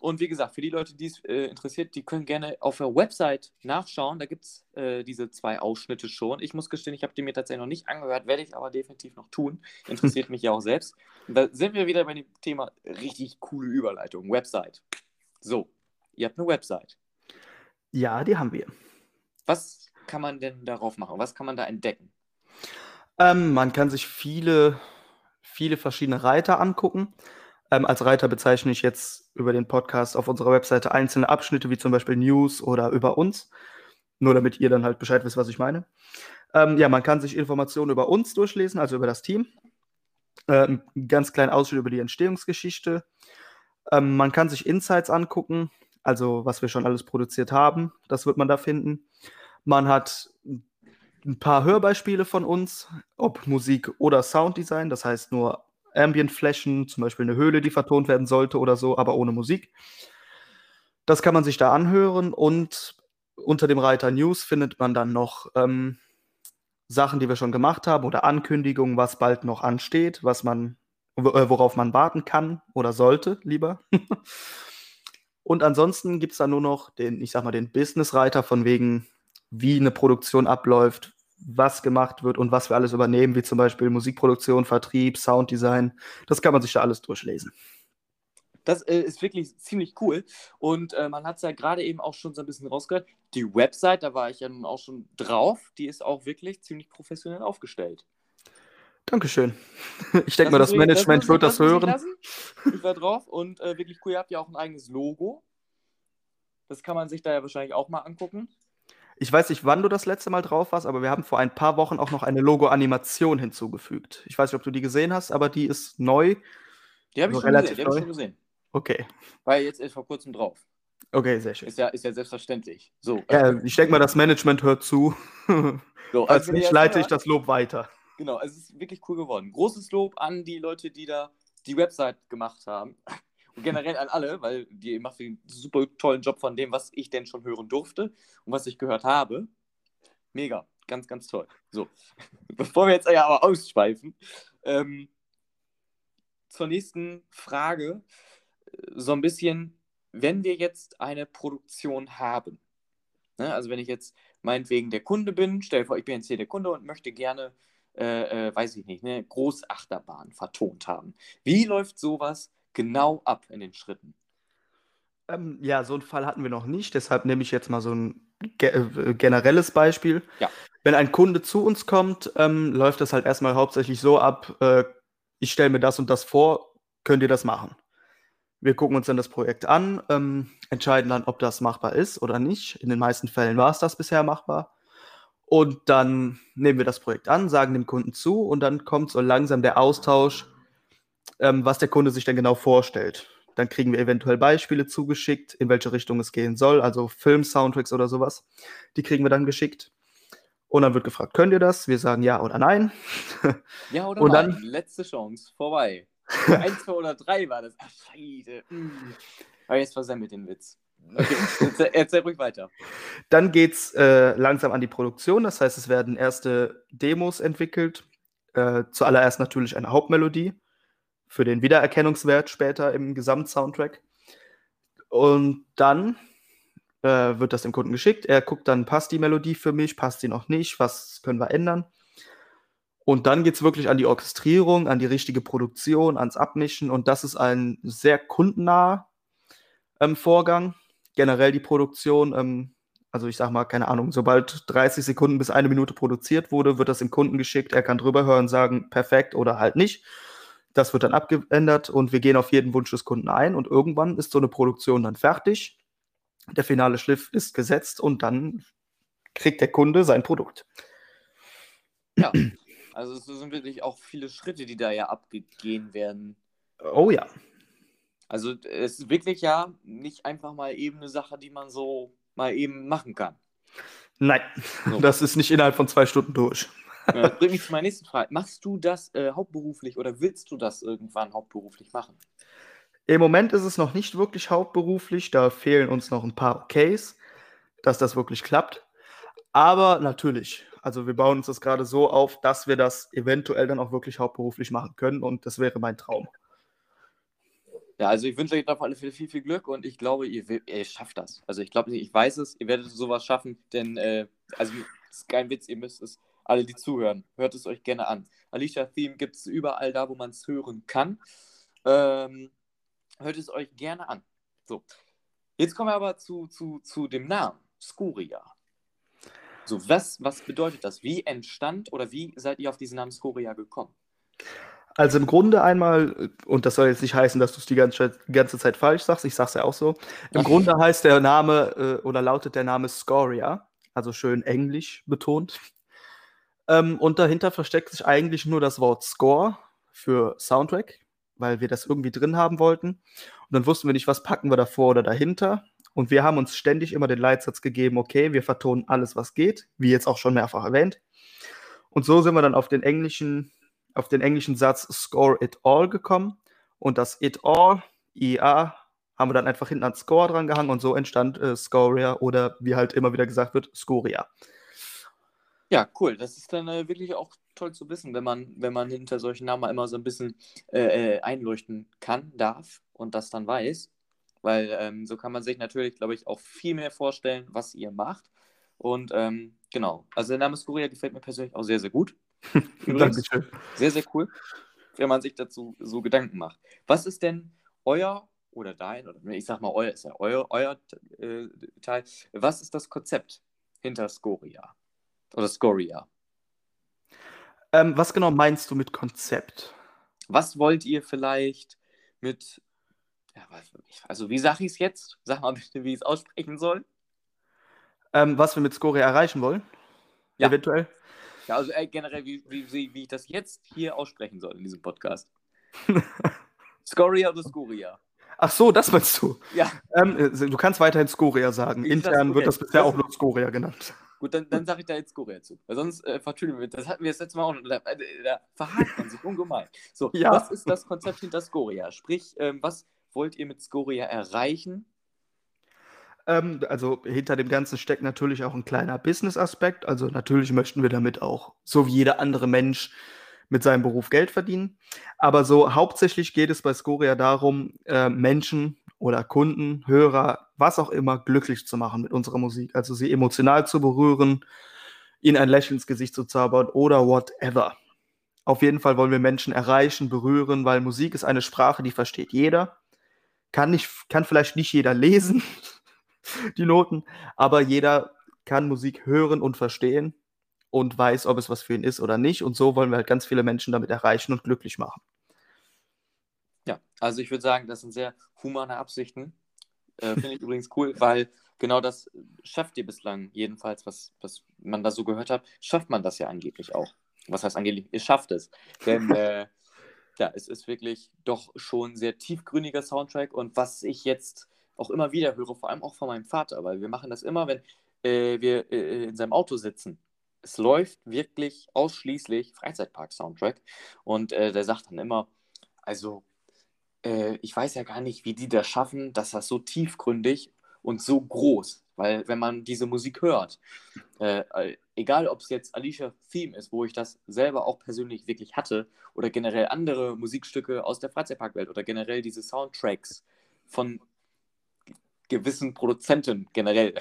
Und wie gesagt, für die Leute, die es äh, interessiert, die können gerne auf der Website nachschauen. Da gibt es äh, diese zwei Ausschnitte schon. Ich muss gestehen, ich habe die mir tatsächlich noch nicht angehört, werde ich aber definitiv noch tun. Interessiert mich ja auch selbst. Und da sind wir wieder bei dem Thema richtig coole Überleitung. Website. So, ihr habt eine Website. Ja, die haben wir. Was kann man denn darauf machen? Was kann man da entdecken? Ähm, man kann sich viele viele verschiedene Reiter angucken. Ähm, als Reiter bezeichne ich jetzt über den Podcast auf unserer Webseite einzelne Abschnitte, wie zum Beispiel News oder über uns. Nur damit ihr dann halt Bescheid wisst, was ich meine. Ähm, ja, man kann sich Informationen über uns durchlesen, also über das Team. Ähm, ganz kleinen Ausschnitt über die Entstehungsgeschichte. Ähm, man kann sich Insights angucken, also was wir schon alles produziert haben. Das wird man da finden. Man hat ein paar Hörbeispiele von uns, ob Musik oder Sounddesign, das heißt nur Ambient-Flächen, zum Beispiel eine Höhle, die vertont werden sollte oder so, aber ohne Musik. Das kann man sich da anhören und unter dem Reiter News findet man dann noch ähm, Sachen, die wir schon gemacht haben oder Ankündigungen, was bald noch ansteht, was man, äh, worauf man warten kann oder sollte, lieber. und ansonsten gibt es da nur noch den, ich sag mal, den Business-Reiter von wegen, wie eine Produktion abläuft, was gemacht wird und was wir alles übernehmen, wie zum Beispiel Musikproduktion, Vertrieb, Sounddesign. Das kann man sich da alles durchlesen. Das äh, ist wirklich ziemlich cool. Und äh, man hat es ja gerade eben auch schon so ein bisschen rausgehört. Die Website, da war ich ja nun auch schon drauf, die ist auch wirklich ziemlich professionell aufgestellt. Dankeschön. Ich denke mal, das Management wird das, das hören. Ich war drauf und äh, wirklich cool. Ihr habt ja auch ein eigenes Logo. Das kann man sich da ja wahrscheinlich auch mal angucken. Ich weiß nicht, wann du das letzte Mal drauf warst, aber wir haben vor ein paar Wochen auch noch eine Logo-Animation hinzugefügt. Ich weiß nicht, ob du die gesehen hast, aber die ist neu. Die habe ich, Also schon gesehen, die hab ich neu. schon gesehen. Okay. Ja jetzt erst vor kurzem drauf. Okay, sehr schön. Ist ja, ist ja selbstverständlich. So, Ja, ich denke mal, das Management hört zu. so nicht, jetzt leite ich das Lob weiter. Genau, es ist wirklich cool geworden. Großes Lob an die Leute, die da die Website gemacht haben. Generell an alle, weil die macht einen super tollen Job von dem, was ich denn schon hören durfte und was ich gehört habe. Mega, ganz, ganz toll. So, bevor wir jetzt aber ausschweifen, ähm, zur nächsten Frage. So ein bisschen, wenn wir jetzt eine Produktion haben, ne, also wenn ich jetzt meinetwegen der Kunde bin, stell dir vor, ich bin jetzt hier der Kunde und möchte gerne, äh, äh, weiß ich nicht, eine Großachterbahn vertont haben. Wie läuft sowas genau ab in den Schritten? Ähm, ja, so einen Fall hatten wir noch nicht, deshalb nehme ich jetzt mal so ein ge äh, generelles Beispiel. Ja. Wenn ein Kunde zu uns kommt, ähm, läuft das halt erstmal hauptsächlich so ab, äh, ich stelle mir das und das vor, könnt ihr das machen? Wir gucken uns dann das Projekt an, ähm, entscheiden dann, ob das machbar ist oder nicht. In den meisten Fällen war es das bisher machbar. Und dann nehmen wir das Projekt an, sagen dem Kunden zu und dann kommt so langsam der Austausch, ähm, was der Kunde sich denn genau vorstellt. Dann kriegen wir eventuell Beispiele zugeschickt, in welche Richtung es gehen soll, also Film-Soundtracks oder sowas. Die kriegen wir dann geschickt. Und dann wird gefragt, könnt ihr das? Wir sagen ja oder nein. Ja oder Und nein? dann- Letzte Chance, vorbei. Eins, zwei oder drei war das. Ach, scheiße. Mm. Aber jetzt versemmelt den Witz. Okay, erzähl, erzähl ruhig weiter. Dann geht es äh, langsam an die Produktion. Das heißt, es werden erste Demos entwickelt. Äh, zuallererst natürlich eine Hauptmelodie für den Wiedererkennungswert später im Gesamtsoundtrack. Und dann äh, wird das dem Kunden geschickt. Er guckt dann, passt die Melodie für mich, passt die noch nicht, was können wir ändern. Und dann geht es wirklich an die Orchestrierung, an die richtige Produktion, ans Abmischen. Und das ist ein sehr kundennaher ähm, Vorgang. Generell die Produktion, ähm, also ich sag mal, keine Ahnung, sobald 30 Sekunden bis eine Minute produziert wurde, wird das dem Kunden geschickt. Er kann drüber hören, sagen, perfekt oder halt nicht. Das wird dann abgeändert und wir gehen auf jeden Wunsch des Kunden ein. Und irgendwann ist so eine Produktion dann fertig. Der finale Schliff ist gesetzt und dann kriegt der Kunde sein Produkt. Ja, also es sind wirklich auch viele Schritte, die da ja abgehen werden. Oh ja. Also es ist wirklich ja nicht einfach mal eben eine Sache, die man so mal eben machen kann. Nein, So. das ist nicht innerhalb von zwei Stunden durch. Ja, Das bringt mich zu meiner nächsten Frage. Machst du das äh, hauptberuflich oder willst du das irgendwann hauptberuflich machen? Im Moment ist es noch nicht wirklich hauptberuflich, da fehlen uns noch ein paar Okays, dass das wirklich klappt. Aber natürlich, also wir bauen uns das gerade so auf, dass wir das eventuell dann auch wirklich hauptberuflich machen können und das wäre mein Traum. Ja, also ich wünsche euch auf alle Fälle viel, viel Glück und ich glaube, ihr, ihr schafft das. Also ich glaube nicht, ich weiß es, ihr werdet sowas schaffen, denn, äh, also ist kein Witz, ihr müsst es, alle, die zuhören, hört es euch gerne an. Alicia Theme gibt es überall da, wo man es hören kann. Ähm, hört es euch gerne an. So, jetzt kommen wir aber zu, zu, zu dem Namen, Skuria. So, was, was bedeutet das? Wie entstand oder wie seid ihr auf diesen Namen Skuria gekommen? Also im Grunde einmal, und das soll jetzt nicht heißen, dass du es die ganze, ganze Zeit falsch sagst, ich sag's ja auch so. Im Ach. Grunde heißt der Name äh, oder lautet der Name Scoria, also schön englisch betont. Ähm, und dahinter versteckt sich eigentlich nur das Wort Score für Soundtrack, weil wir das irgendwie drin haben wollten. Und dann wussten wir nicht, was packen wir davor oder dahinter. Und wir haben uns ständig immer den Leitsatz gegeben, okay, wir vertonen alles, was geht, wie jetzt auch schon mehrfach erwähnt. Und so sind wir dann auf den englischen, auf den englischen Satz Score it all gekommen. Und das it all, IA, haben wir dann einfach hinten an Score dran gehangen und so entstand äh, Scoria oder wie halt immer wieder gesagt wird, Scoria. Ja, cool. Das ist dann äh, wirklich auch toll zu wissen, wenn man, wenn man hinter solchen Namen immer so ein bisschen äh, äh, einleuchten kann, darf und das dann weiß. Weil ähm, so kann man sich natürlich, glaube ich, auch viel mehr vorstellen, was ihr macht. Und ähm, genau, also der Name Skuria gefällt mir persönlich auch sehr, sehr gut. Übrigens, Dankeschön. sehr, sehr cool, wenn man sich dazu so Gedanken macht. Was ist denn euer oder dein, oder ich sag mal, euer ist ja euer, euer äh, Teil, was ist das Konzept hinter Skoria? Oder Skoria? Ähm, was genau meinst du mit Konzept? Was wollt ihr vielleicht mit, ja, also wie sage ich es jetzt? Sag mal bitte, wie ich es aussprechen soll. Ähm, was wir mit Scoria erreichen wollen? Ja. Eventuell? Ja, also äh, generell, wie, wie, wie, wie ich das jetzt hier aussprechen soll in diesem Podcast. Scoria oder Scoria? Ach so, das meinst du? Ja. Ähm, äh, du kannst weiterhin Scoria sagen. Ich Intern sag's, wird das bisher Das- auch nur Scoria genannt. Gut, dann, dann sage ich da jetzt Scoria zu. Weil sonst äh, vertüdeln wir. Das hatten wir das letzte Mal auch. Da, da verhakt man sich ungemein. So, Ja. was ist das Konzept hinter Scoria? Sprich, ähm, was wollt ihr mit Scoria erreichen? Ähm, also hinter dem Ganzen steckt natürlich auch ein kleiner Business-Aspekt. Also natürlich möchten wir damit auch, so wie jeder andere Mensch, mit seinem Beruf Geld verdienen. Aber so hauptsächlich geht es bei Scoria darum, äh, Menschen oder Kunden, Hörer, was auch immer, glücklich zu machen mit unserer Musik. Also sie emotional zu berühren, ihnen ein Lächeln ins Gesicht zu zaubern oder whatever. Auf jeden Fall wollen wir Menschen erreichen, berühren, weil Musik ist eine Sprache, die versteht jeder. Kann, nicht, kann vielleicht nicht jeder lesen, die Noten, aber jeder kann Musik hören und verstehen und weiß, ob es was für ihn ist oder nicht. Und so wollen wir halt ganz viele Menschen damit erreichen und glücklich machen. Ja, also ich würde sagen, das sind sehr humane Absichten. Äh, Finde ich übrigens cool, weil genau das schafft ihr bislang, jedenfalls, was, was man da so gehört hat, schafft man das ja angeblich auch. Was heißt angeblich? Ihr schafft es. Denn äh, ja, es ist wirklich doch schon ein sehr tiefgründiger Soundtrack und was ich jetzt auch immer wieder höre, vor allem auch von meinem Vater, weil wir machen das immer, wenn äh, wir äh, in seinem Auto sitzen. Es läuft wirklich ausschließlich Freizeitpark-Soundtrack. Und äh, der sagt dann immer, also äh, ich weiß ja gar nicht, wie die das schaffen, dass das so tiefgründig und so groß, weil wenn man diese Musik hört, äh, äh, egal ob es jetzt Alicia Theme ist, wo ich das selber auch persönlich wirklich hatte, oder generell andere Musikstücke aus der Freizeitparkwelt oder generell diese Soundtracks von gewissen Produzenten generell,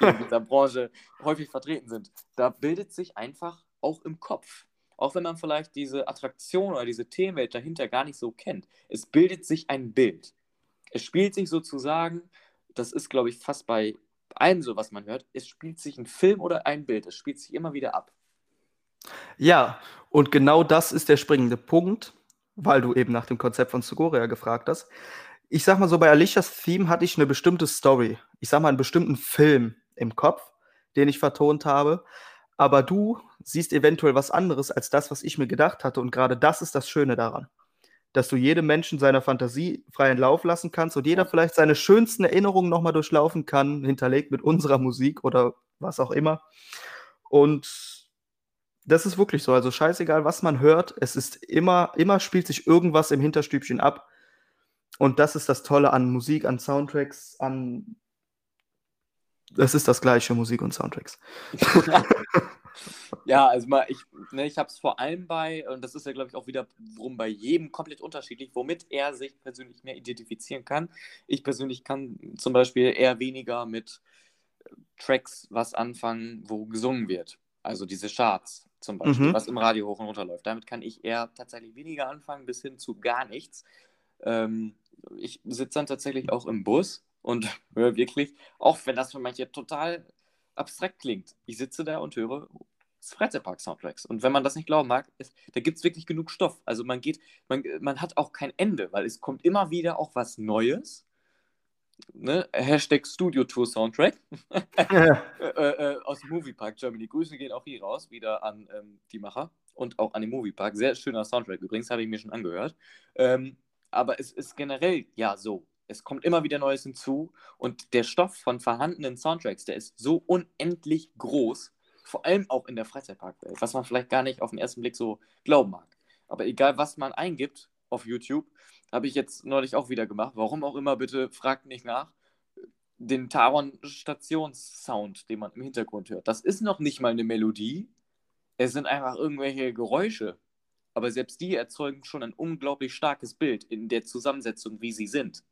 die in dieser Branche häufig vertreten sind, da bildet sich einfach auch im Kopf auch wenn man vielleicht diese Attraktion oder diese Themenwelt dahinter gar nicht so kennt, es bildet sich ein Bild. Es spielt sich sozusagen, das ist, glaube ich, fast bei allem so, was man hört, es spielt sich ein Film oder ein Bild. Es spielt sich immer wieder ab. Ja, und genau das ist der springende Punkt, weil du eben nach dem Konzept von Sugoria gefragt hast. Ich sag mal so, bei Alicias Theme hatte ich eine bestimmte Story. Ich sag mal einen bestimmten Film im Kopf, den ich vertont habe. Aber du siehst eventuell was anderes als das, was ich mir gedacht hatte. Und gerade das ist das Schöne daran. Dass du jedem Menschen seiner Fantasie freien Lauf lassen kannst und jeder vielleicht seine schönsten Erinnerungen nochmal durchlaufen kann, hinterlegt mit unserer Musik oder was auch immer. Und das ist wirklich so. Also scheißegal, was man hört, es ist immer, immer spielt sich irgendwas im Hinterstübchen ab. Und das ist das Tolle an Musik, an Soundtracks, an. Es ist das gleiche, Musik und Soundtracks. ja, also mal, ich, ne, ich habe es vor allem bei, und das ist ja, glaube ich, auch wiederum bei jedem komplett unterschiedlich, womit er sich persönlich mehr identifizieren kann. Ich persönlich kann zum Beispiel eher weniger mit Tracks was anfangen, wo gesungen wird. Also diese Charts zum Beispiel, Mhm. was im Radio hoch und runter läuft. Damit kann ich eher tatsächlich weniger anfangen, bis hin zu gar nichts. Ähm, ich sitze dann tatsächlich auch im Bus und höre wirklich, auch wenn das für manche total abstrakt klingt, ich sitze da und höre Freizeitpark-Soundtracks. Und wenn man das nicht glauben mag, ist, da gibt es wirklich genug Stoff. Also man geht, man, man hat auch kein Ende, weil es kommt immer wieder auch was Neues. Ne? Hashtag Studio Tour Soundtrack äh, äh, aus dem Moviepark Germany. Grüße gehen auch hier raus, wieder an ähm, die Macher und auch an den Moviepark. Sehr schöner Soundtrack übrigens, habe ich mir schon angehört. Ähm, aber es ist generell ja so. Es kommt immer wieder Neues hinzu und der Stoff von vorhandenen Soundtracks, der ist so unendlich groß, vor allem auch in der Freizeitparkwelt, was man vielleicht gar nicht auf den ersten Blick so glauben mag. Aber egal, was man eingibt auf YouTube, habe ich jetzt neulich auch wieder gemacht. Warum auch immer, bitte fragt nicht nach. Den Taron-Stationssound, den man im Hintergrund hört. Das ist noch nicht mal eine Melodie. Es sind einfach irgendwelche Geräusche. Aber selbst die erzeugen schon ein unglaublich starkes Bild in der Zusammensetzung, wie sie sind.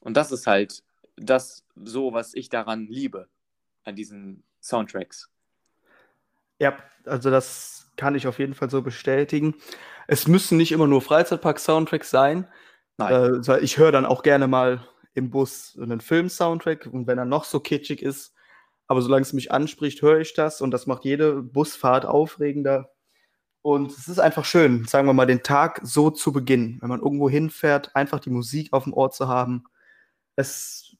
Und das ist halt das so, was ich daran liebe, an diesen Soundtracks. Ja, also das kann ich auf jeden Fall so bestätigen. Es müssen nicht immer nur Freizeitpark-Soundtracks sein. Nein. Äh, ich höre dann auch gerne mal im Bus einen Film-Soundtrack und wenn er noch so kitschig ist, aber solange es mich anspricht, höre ich das und das macht jede Busfahrt aufregender. Und es ist einfach schön, sagen wir mal, den Tag so zu beginnen. Wenn man irgendwo hinfährt, einfach die Musik auf dem Ohr zu haben. Es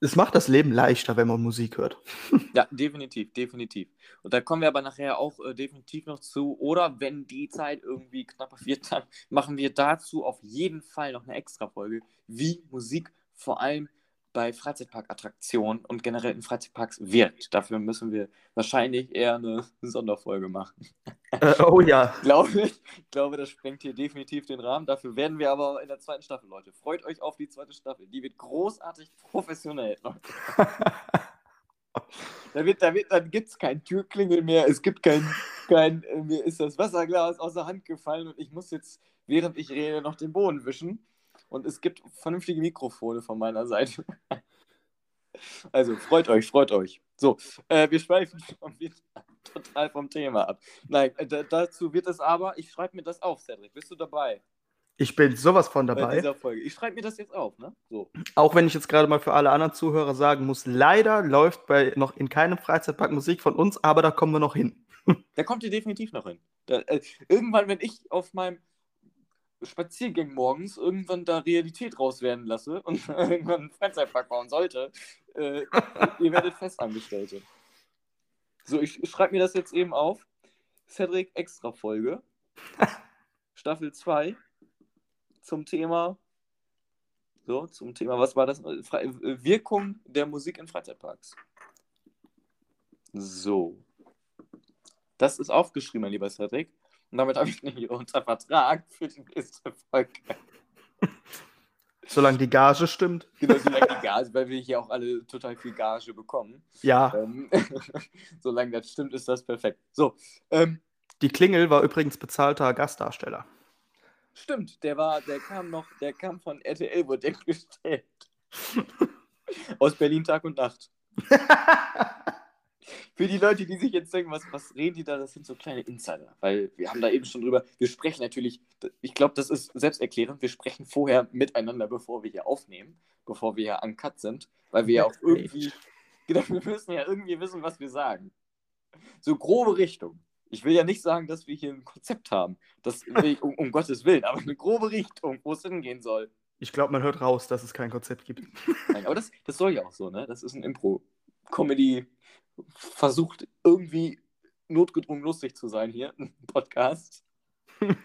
Es macht das Leben leichter, wenn man Musik hört. Ja, definitiv, definitiv. Und da kommen wir aber nachher auch äh, definitiv noch zu. Oder wenn die Zeit irgendwie knapper wird, dann machen wir dazu auf jeden Fall noch eine extra Folge, wie Musik vor allem bei Freizeitparkattraktionen und generell in Freizeitparks wirkt. Dafür müssen wir wahrscheinlich eher eine Sonderfolge machen. Äh, oh ja. glaube ich. Ich glaube, das sprengt hier definitiv den Rahmen. Dafür werden wir aber in der zweiten Staffel, Leute. Freut euch auf die zweite Staffel. Die wird großartig professionell. da wird, da wird, dann gibt es kein Türklingel mehr. Es gibt kein, kein, äh, mir ist das Wasserglas aus der Hand gefallen und ich muss jetzt, während ich rede, noch den Boden wischen. Und es gibt vernünftige Mikrofone von meiner Seite. Also freut euch, freut euch. So, äh, wir schweifen schon wieder total vom Thema ab. Nein, äh, dazu wird es aber, ich schreibe mir das auf, Cedric. Bist du dabei? Ich bin sowas von dabei. Bei dieser Folge. Ich schreibe mir das jetzt auf, ne? So. Auch wenn ich jetzt gerade mal für alle anderen Zuhörer sagen muss, leider läuft bei noch in keinem Freizeitpark Musik von uns, aber da kommen wir noch hin. Da kommt ihr definitiv noch hin. Da, äh, irgendwann, wenn ich auf meinem Spaziergängen morgens irgendwann da Realität raus werden lasse und irgendwann einen Freizeitpark bauen sollte, äh, ihr werdet Festangestellte. So, ich, ich schreibe mir das jetzt eben auf. Cedric Extra Folge. Staffel 2 zum Thema. So, zum Thema, was war das? Wirkung der Musik in Freizeitparks. So. Das ist aufgeschrieben, mein lieber Cedric. Und damit habe ich nicht unter Vertrag für die nächste Folge. Solange die Gage stimmt. Genau, solange die Gage, weil wir hier auch alle total viel Gage bekommen. Ja. Ähm, solange das stimmt, ist das perfekt. So. Ähm, die Klingel war übrigens bezahlter Gastdarsteller. Stimmt, der war, der kam noch, der kam von RTL, wurde der gestellt. Aus Berlin Tag und Nacht. Für die Leute, die sich jetzt denken, was, was reden die da, das sind so kleine Insider. Weil wir haben da eben schon drüber, wir sprechen natürlich, ich glaube, das ist selbsterklärend, wir sprechen vorher miteinander, bevor wir hier aufnehmen, bevor wir hier an Cut sind, weil wir ja auch irgendwie, genau, wir müssen ja irgendwie wissen, was wir sagen. So grobe Richtung. Ich will ja nicht sagen, dass wir hier ein Konzept haben, das ich, um, um Gottes Willen, aber eine grobe Richtung, wo es hingehen soll. Ich glaube, man hört raus, dass es kein Konzept gibt. Nein, aber das, das soll ja auch so, ne? Das ist ein Impro-Comedy- versucht irgendwie notgedrungen lustig zu sein hier im Podcast.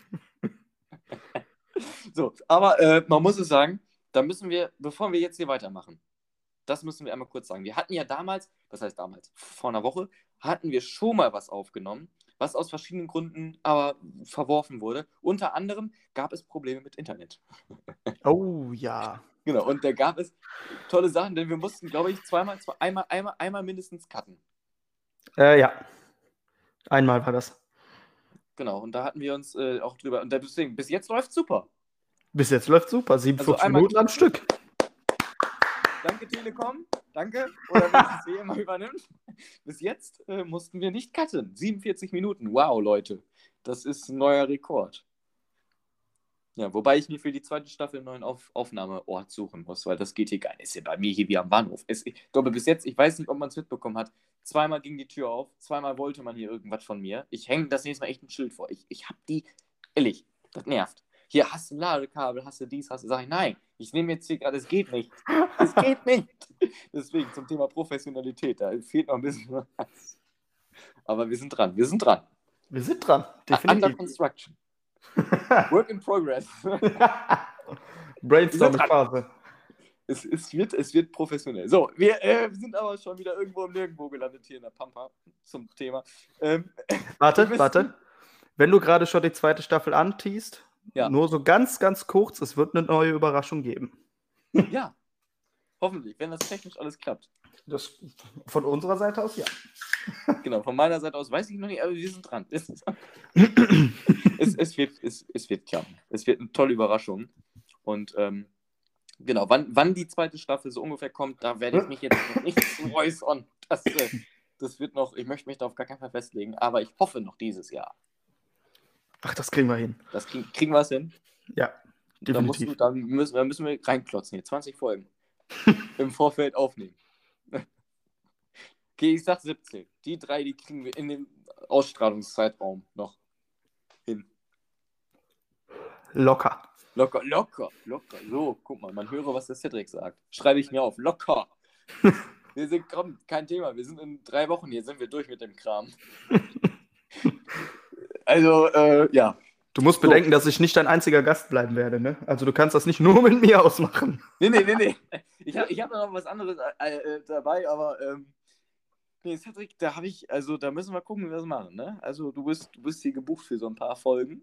so, aber äh, man muss es sagen, da müssen wir, bevor wir jetzt hier weitermachen, das müssen wir einmal kurz sagen. Wir hatten ja damals, was heißt damals, vor einer Woche, hatten wir schon mal was aufgenommen, was aus verschiedenen Gründen aber verworfen wurde. Unter anderem gab es Probleme mit Internet. oh ja. Genau, und da gab es tolle Sachen, denn wir mussten, glaube ich, zweimal, zwei, einmal, einmal, einmal mindestens cutten. Äh, ja. Einmal war das. Genau, und da hatten wir uns äh, auch drüber. Und deswegen, bis jetzt läuft super. Bis jetzt läuft super. 47 also Minuten am Stück. Danke, Telekom. Danke. Oder wer es immer übernimmt. Bis jetzt äh, mussten wir nicht cutten. 47 Minuten. Wow, Leute. Das ist ein neuer Rekord. Ja, wobei ich mir für die zweite Staffel einen neuen Auf Aufnahmeort suchen muss, weil das geht hier gar nicht. Ist ja bei mir hier wie am Bahnhof. Es, ich glaube, bis jetzt, ich weiß nicht, ob man es mitbekommen hat, zweimal ging die Tür auf, zweimal wollte man hier irgendwas von mir. Ich hänge das nächste Mal echt ein Schild vor. Ich, ich hab die, ehrlich, das nervt. Hier hast du ein Ladekabel, hast du dies, hast du, sag ich, nein, ich nehme jetzt hier gerade, es geht nicht. Es geht nicht. Deswegen zum Thema Professionalität, da fehlt noch ein bisschen was. Aber wir sind dran, wir sind dran. Wir sind dran, definitiv. Under Construction. Work in progress. Brainstorming-Phase. Es, es, wird, es wird professionell. So, wir äh, sind aber schon wieder irgendwo im Nirgendwo gelandet hier in der Pampa zum Thema. Ähm, warte, warte. Wenn du gerade schon die zweite Staffel antiest, ja. nur so ganz, ganz kurz, es wird eine neue Überraschung geben. Ja, hoffentlich, wenn das technisch alles klappt. Das, von unserer Seite aus, ja. Genau, von meiner Seite aus weiß ich noch nicht, aber wir sind dran. Es, es, es, wird, es, es wird klappen. Es wird eine tolle Überraschung. Und ähm, genau, wann, wann die zweite Staffel so ungefähr kommt, da werde ich mich jetzt noch nicht zu äußern. Das, äh, das wird noch, ich möchte mich da auf gar keinen Fall festlegen, aber ich hoffe noch dieses Jahr. Ach, das kriegen wir hin. Das krieg, kriegen wir es hin? Ja, definitiv. Da, müssen, da müssen wir reinklotzen hier, 20 Folgen im Vorfeld aufnehmen. Okay, ich sag 17. Die drei, die kriegen wir in dem Ausstrahlungszeitraum noch hin. Locker. Locker, locker, locker. So, guck mal, man höre, was der Cedric sagt. Schreibe ich mir auf. Locker. wir sind, komm, kein Thema. Wir sind in drei Wochen hier, sind wir durch mit dem Kram. also, äh, ja. Du musst bedenken, so. dass ich nicht dein einziger Gast bleiben werde, ne? Also du kannst das nicht nur mit mir ausmachen. Nee, nee, nee, nee. Ich habe ich hab noch was anderes äh, äh, dabei, aber ähm, nee, Cedric, da habe ich, also da müssen wir gucken, wie wir das machen, ne? Also du bist, du bist hier gebucht für so ein paar Folgen.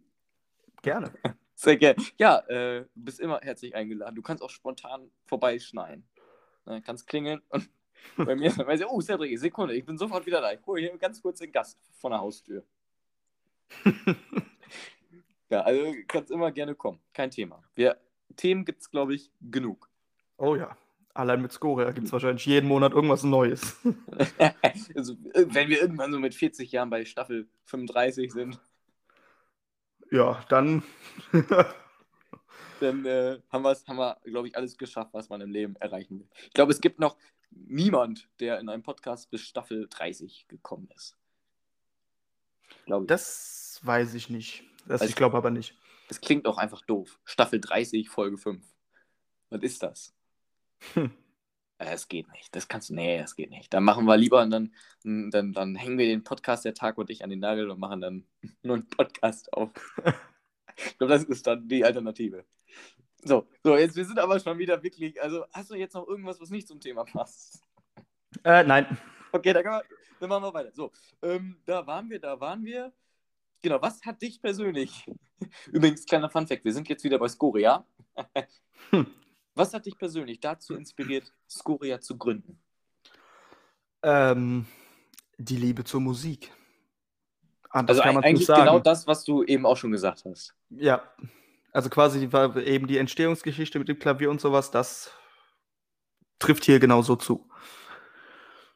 Gerne. Sehr gerne. Ja, äh, du bist immer herzlich eingeladen. Du kannst auch spontan vorbeischneien. Ne? Kannst klingeln und bei mir oh, Cedric, Sekunde, ich bin sofort wieder da. Ich hole hier ganz kurz den Gast von der Haustür. ja, also kannst immer gerne kommen. Kein Thema. Wir, Themen gibt es, glaube ich, genug. Oh ja. Allein mit Scoria gibt es wahrscheinlich jeden Monat irgendwas Neues. also, äh, wenn wir irgendwann so mit 40 Jahren bei Staffel 35 sind. Ja, dann. dann äh, haben, haben wir, glaube ich, alles geschafft, was man im Leben erreichen will. Ich glaube, es gibt noch niemand, der in einem Podcast bis Staffel 30 gekommen ist. Das weiß ich nicht. Das, also ich glaube aber nicht. Es klingt auch einfach doof. Staffel 30, Folge 5. Was ist das? Hm. Es geht nicht. Das kannst du. Nee, das geht nicht. Dann machen wir lieber und dann, dann, dann hängen wir den Podcast der Tag und ich an den Nagel und machen dann nur einen Podcast auf. ich glaube, das ist dann die Alternative. So, so, jetzt wir sind aber schon wieder wirklich. Also, hast du jetzt noch irgendwas, was nicht zum Thema passt? Äh, nein. Okay, dann, wir, dann machen wir weiter. So, ähm, da waren wir, da waren wir. Genau, was hat dich persönlich? Übrigens, kleiner Funfact, wir sind jetzt wieder bei Skoria. hm. Was hat dich persönlich dazu inspiriert, Skoria zu gründen? Ähm, die Liebe zur Musik. Anders also eigentlich genau das, was du eben auch schon gesagt hast. Ja, also quasi war eben die Entstehungsgeschichte mit dem Klavier und sowas, das trifft hier genauso zu.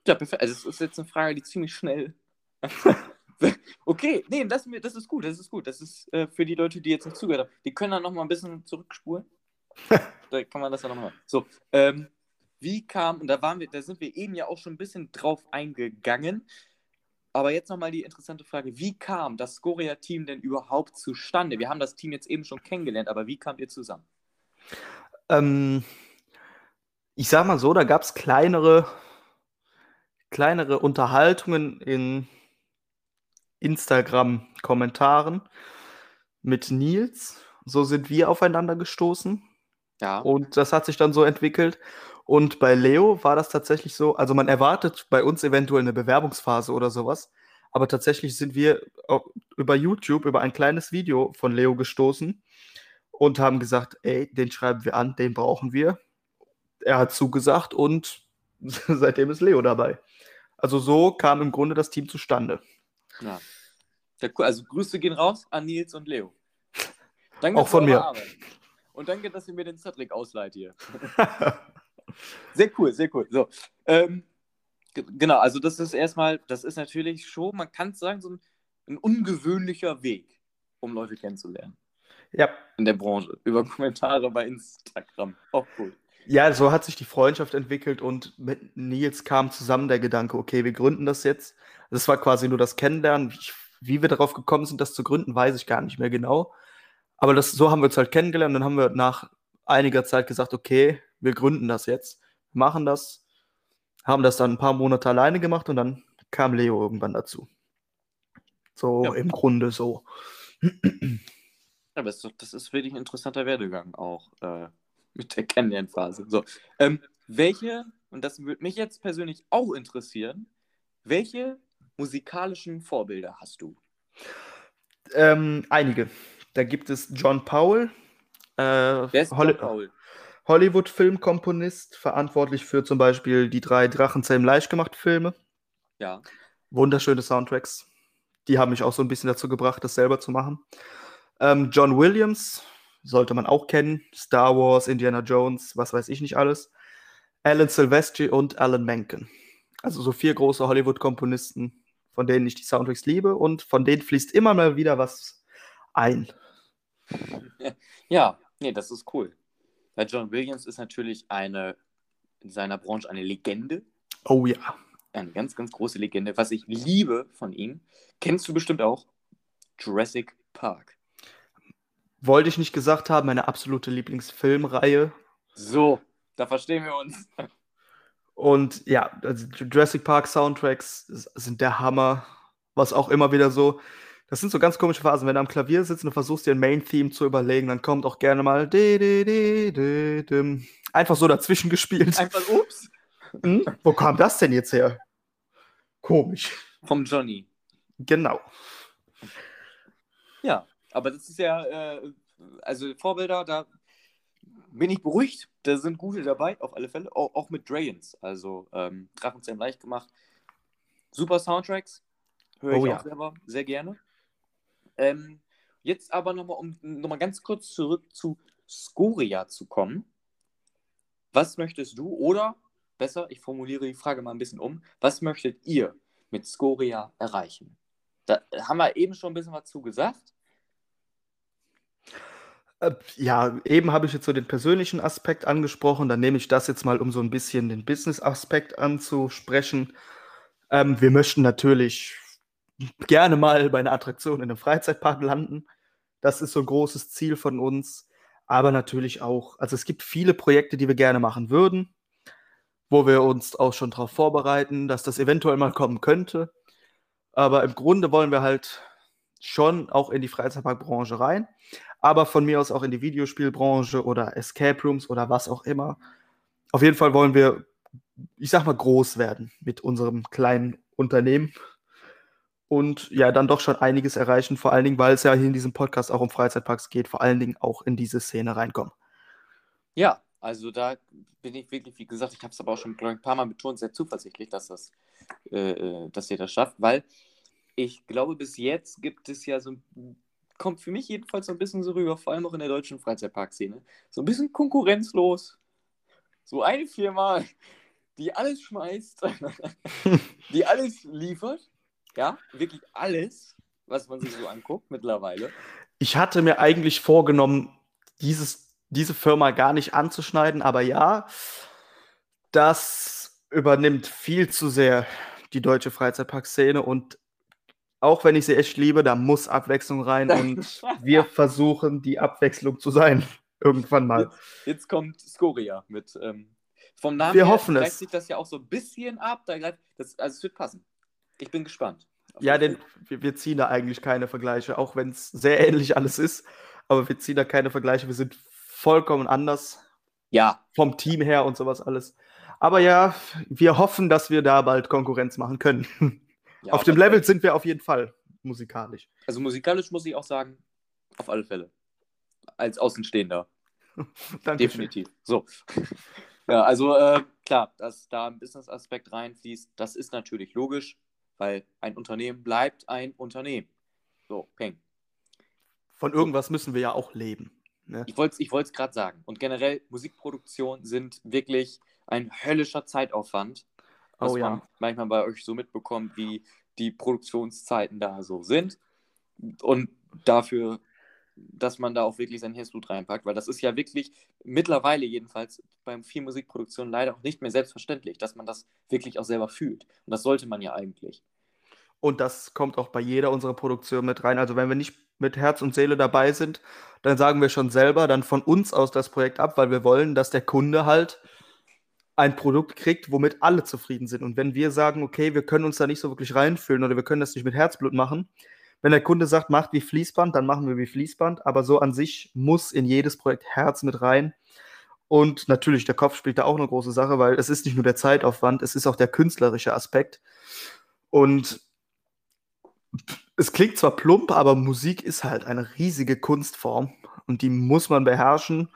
Ja, perfekt. Also es ist jetzt eine Frage, die ziemlich schnell. okay, nee, das, das ist gut, das ist gut. Das ist äh, für die Leute, die jetzt nicht zugehört haben. Die können dann nochmal ein bisschen zurückspulen. da kann man das ja nochmal. So, ähm, wie kam, und da waren wir, da sind wir eben ja auch schon ein bisschen drauf eingegangen. Aber jetzt nochmal die interessante Frage: Wie kam das Scoria-Team denn überhaupt zustande? Wir haben das Team jetzt eben schon kennengelernt, aber wie kamt ihr zusammen? Ähm, ich sag mal so, da gab es kleinere, kleinere Unterhaltungen in Instagram-Kommentaren mit Nils. So sind wir aufeinander gestoßen. Ja. Und das hat sich dann so entwickelt. Und bei Leo war das tatsächlich so, also man erwartet bei uns eventuell eine Bewerbungsphase oder sowas, aber tatsächlich sind wir über YouTube, über ein kleines Video von Leo gestoßen und haben gesagt, ey, den schreiben wir an, den brauchen wir. Er hat zugesagt und seitdem ist Leo dabei. Also so kam im Grunde das Team zustande. Ja. Also Grüße gehen raus an Nils und Leo. Danke Auch von mir. Arbeit. Und danke, dass ihr mir den Cedric ausleiht hier. sehr cool, sehr cool. So, ähm, genau, also das ist erstmal, das ist natürlich schon, man kann sagen, so ein, ein ungewöhnlicher Weg, um Leute kennenzulernen. Ja. In der Branche. Über Kommentare bei Instagram. Auch cool. Ja, so hat sich die Freundschaft entwickelt und mit Nils kam zusammen der Gedanke, okay, wir gründen das jetzt. Das war quasi nur das Kennenlernen. Wie wir darauf gekommen sind, das zu gründen, weiß ich gar nicht mehr genau. Aber das, so haben wir uns halt kennengelernt. Dann haben wir nach einiger Zeit gesagt, okay, wir gründen das jetzt, machen das, haben das dann ein paar Monate alleine gemacht und dann kam Leo irgendwann dazu. So ja. im Grunde so. Aber das ist, das ist wirklich ein interessanter Werdegang auch äh, mit der Kennenlernphase. So, ähm, welche, und das würde mich jetzt persönlich auch interessieren, welche musikalischen Vorbilder hast du? Ähm, einige. Da gibt es John Powell, äh, Wer ist John Powell? Hollywood-Filmkomponist, verantwortlich für zum Beispiel die drei Drachenzähmen leicht gemacht Filme. Ja. Wunderschöne Soundtracks. Die haben mich auch so ein bisschen dazu gebracht, das selber zu machen. Ähm, John Williams, sollte man auch kennen. Star Wars, Indiana Jones, was weiß ich nicht alles. Alan Silvestri und Alan Menken. Also so vier große Hollywood-Komponisten, von denen ich die Soundtracks liebe und von denen fließt immer mal wieder was ein. Ja, nee, das ist cool. Weil John Williams ist natürlich eine in seiner Branche eine Legende. Oh ja. Eine ganz, ganz große Legende. Was ich liebe von ihm, kennst du bestimmt auch Jurassic Park. Wollte ich nicht gesagt haben, meine absolute Lieblingsfilmreihe. So, da verstehen wir uns. Und ja, also Jurassic Park Soundtracks sind der Hammer. Was auch immer wieder so. Das sind so ganz komische Phasen. Wenn du am Klavier sitzt und versuchst dir ein Main-Theme zu überlegen, dann kommt auch gerne mal einfach so dazwischen gespielt. Einfach ups. Hm? Wo kam das denn jetzt her? Komisch. Vom Johnny. Genau. Ja, aber das ist ja, äh, also Vorbilder, da bin ich beruhigt. Da sind gute dabei, auf alle Fälle. Auch, auch mit Dragons. Also ähm, Drachenzähm leicht gemacht. Super Soundtracks. Höre ich Oh auch ja. selber sehr gerne. Ähm, jetzt aber nochmal, um nochmal ganz kurz zurück zu Skoria zu kommen. Was möchtest du oder besser, ich formuliere die Frage mal ein bisschen um, was möchtet ihr mit Skoria erreichen? Da haben wir eben schon ein bisschen was zu gesagt. Äh, ja, eben habe ich jetzt so den persönlichen Aspekt angesprochen. Dann nehme ich das jetzt mal, um so ein bisschen den Business-Aspekt anzusprechen. Ähm, wir möchten natürlich gerne mal bei einer Attraktion in einem Freizeitpark landen. Das ist so ein großes Ziel von uns. Aber natürlich auch, also es gibt viele Projekte, die wir gerne machen würden, wo wir uns auch schon darauf vorbereiten, dass das eventuell mal kommen könnte. Aber im Grunde wollen wir halt schon auch in die Freizeitparkbranche rein, aber von mir aus auch in die Videospielbranche oder Escape Rooms oder was auch immer. Auf jeden Fall wollen wir, ich sag mal, groß werden mit unserem kleinen Unternehmen und ja, dann doch schon einiges erreichen, vor allen Dingen, weil es ja hier in diesem Podcast auch um Freizeitparks geht, vor allen Dingen auch in diese Szene reinkommen. Ja, also da bin ich wirklich, wie gesagt, ich habe es aber auch schon ich, ein paar Mal betont, sehr zuversichtlich, dass, das, äh, äh, dass ihr das schafft, weil ich glaube, bis jetzt gibt es ja so, kommt für mich jedenfalls so ein bisschen so rüber, vor allem auch in der deutschen Freizeitparkszene, so ein bisschen konkurrenzlos. So eine Firma, die alles schmeißt, die alles liefert, ja, wirklich alles, was man sich so anguckt mittlerweile. Ich hatte mir eigentlich vorgenommen, dieses, diese Firma gar nicht anzuschneiden, aber ja, das übernimmt viel zu sehr die deutsche Freizeitparkszene und auch wenn ich sie echt liebe, da muss Abwechslung rein und wir versuchen, die Abwechslung zu sein. Irgendwann mal. Jetzt, jetzt kommt Skoria mit. Ähm, vom Namen Wir her hoffen es. sich das ja auch so ein bisschen ab. Da greift, das, also es wird passen. Ich bin gespannt. Ja, denn wir, wir ziehen da eigentlich keine Vergleiche, auch wenn es sehr ähnlich alles ist. Aber wir ziehen da keine Vergleiche. Wir sind vollkommen anders Ja, vom Team her und sowas alles. Aber ja, wir hoffen, dass wir da bald Konkurrenz machen können. ja, auf dem Level sind wir auf jeden Fall musikalisch. Also musikalisch muss ich auch sagen, auf alle Fälle. Als Außenstehender. Definitiv. So. ja, also äh, klar, dass da ein Business-Aspekt reinfließt, das ist natürlich logisch, weil ein Unternehmen bleibt ein Unternehmen. So, peng. Von irgendwas müssen wir ja auch leben. Ne? Ich wollte es ich gerade sagen. Und generell, Musikproduktion sind wirklich ein höllischer Zeitaufwand, was Oh ja. man manchmal bei euch so mitbekommt, wie die Produktionszeiten da so sind. Und dafür, dass man da auch wirklich sein Herzblut reinpackt, weil das ist ja wirklich mittlerweile jedenfalls beim viel Musikproduktion leider auch nicht mehr selbstverständlich, dass man das wirklich auch selber fühlt. Und das sollte man ja eigentlich. Und das kommt auch bei jeder unserer Produktion mit rein. Also wenn wir nicht mit Herz und Seele dabei sind, dann sagen wir schon selber dann von uns aus das Projekt ab, weil wir wollen, dass der Kunde halt ein Produkt kriegt, womit alle zufrieden sind. Und wenn wir sagen, okay, wir können uns da nicht so wirklich reinfühlen oder wir können das nicht mit Herzblut machen, wenn der Kunde sagt, macht wie Fließband, dann machen wir wie Fließband. Aber so an sich muss in jedes Projekt Herz mit rein. Und natürlich, der Kopf spielt da auch eine große Sache, weil es ist nicht nur der Zeitaufwand, es ist auch der künstlerische Aspekt. Und es klingt zwar plump, aber Musik ist halt eine riesige Kunstform und die muss man beherrschen.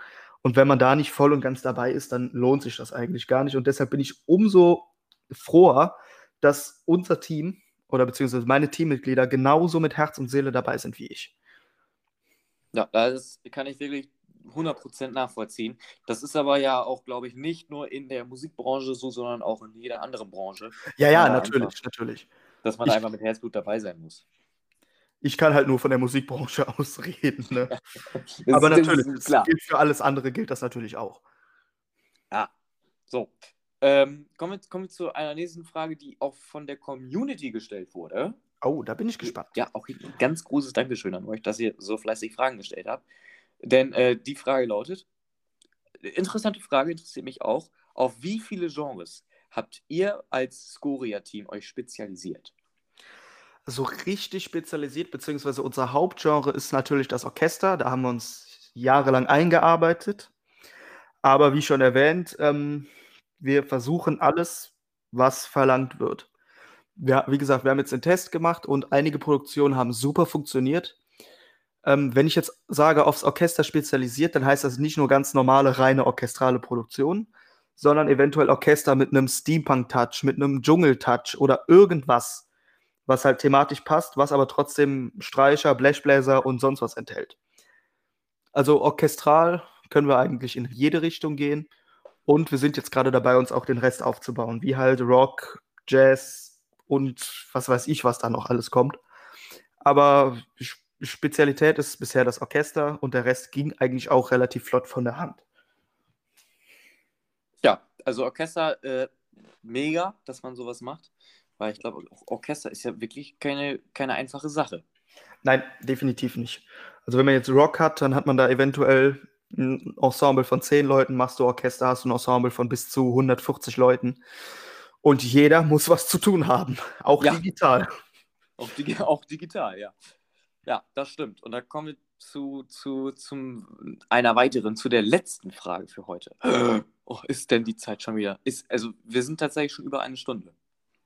Und wenn man da nicht voll und ganz dabei ist, dann lohnt sich das eigentlich gar nicht. Und deshalb bin ich umso froher, dass unser Team oder beziehungsweise meine Teammitglieder genauso mit Herz und Seele dabei sind wie ich. Ja, das kann ich wirklich 100% nachvollziehen. Das ist aber ja auch, glaube ich, nicht nur in der Musikbranche so, sondern auch in jeder anderen Branche, Ja, ja, natürlich, einfach. natürlich. dass man Ich- einfach mit Herzblut dabei sein muss. Ich kann halt nur von der Musikbranche aus reden. Ne? Das Aber ist- natürlich, klar. gilt für alles andere gilt das natürlich auch. So, ähm, kommen, wir, kommen wir zu einer nächsten Frage, die auch von der Community gestellt wurde. Oh, da bin ich gespannt. Ja, auch ein ganz großes Dankeschön an euch, dass ihr so fleißig Fragen gestellt habt. Denn äh, die Frage lautet: Interessante Frage, interessiert mich auch. Auf wie viele Genres habt ihr als Scoria-Team euch spezialisiert? So richtig spezialisiert, beziehungsweise unser Hauptgenre ist natürlich das Orchester. Da haben wir uns jahrelang eingearbeitet. Aber wie schon erwähnt, ähm, wir versuchen alles, was verlangt wird. Ja, wie gesagt, wir haben jetzt den Test gemacht und einige Produktionen haben super funktioniert. Ähm, wenn ich jetzt sage, aufs Orchester spezialisiert, dann heißt das nicht nur ganz normale, reine orchestrale Produktion, sondern eventuell Orchester mit einem Steampunk-Touch, mit einem Dschungel-Touch oder irgendwas, was halt thematisch passt, was aber trotzdem Streicher, Blechbläser und sonst was enthält. Also orchestral können wir eigentlich in jede Richtung gehen. Und wir sind jetzt gerade dabei, uns auch den Rest aufzubauen, wie halt Rock, Jazz und was weiß ich, was da noch alles kommt. Aber Spezialität ist bisher das Orchester und der Rest ging eigentlich auch relativ flott von der Hand. Ja, also Orchester, äh, mega, dass man sowas macht, weil ich glaube, Orchester ist ja wirklich keine, keine einfache Sache. Nein, definitiv nicht. Also wenn man jetzt Rock hat, dann hat man da eventuell ein Ensemble von 10 Leuten, machst du Orchester, hast du ein Ensemble von bis zu 140 Leuten. Und jeder muss was zu tun haben, auch ja. digital. Auch, dig auch digital, ja. Ja, das stimmt. Und da kommen wir zu, zu zum, einer weiteren, zu der letzten Frage für heute. Oh, ist denn die Zeit schon wieder? Ist, also, wir sind tatsächlich schon über eine Stunde.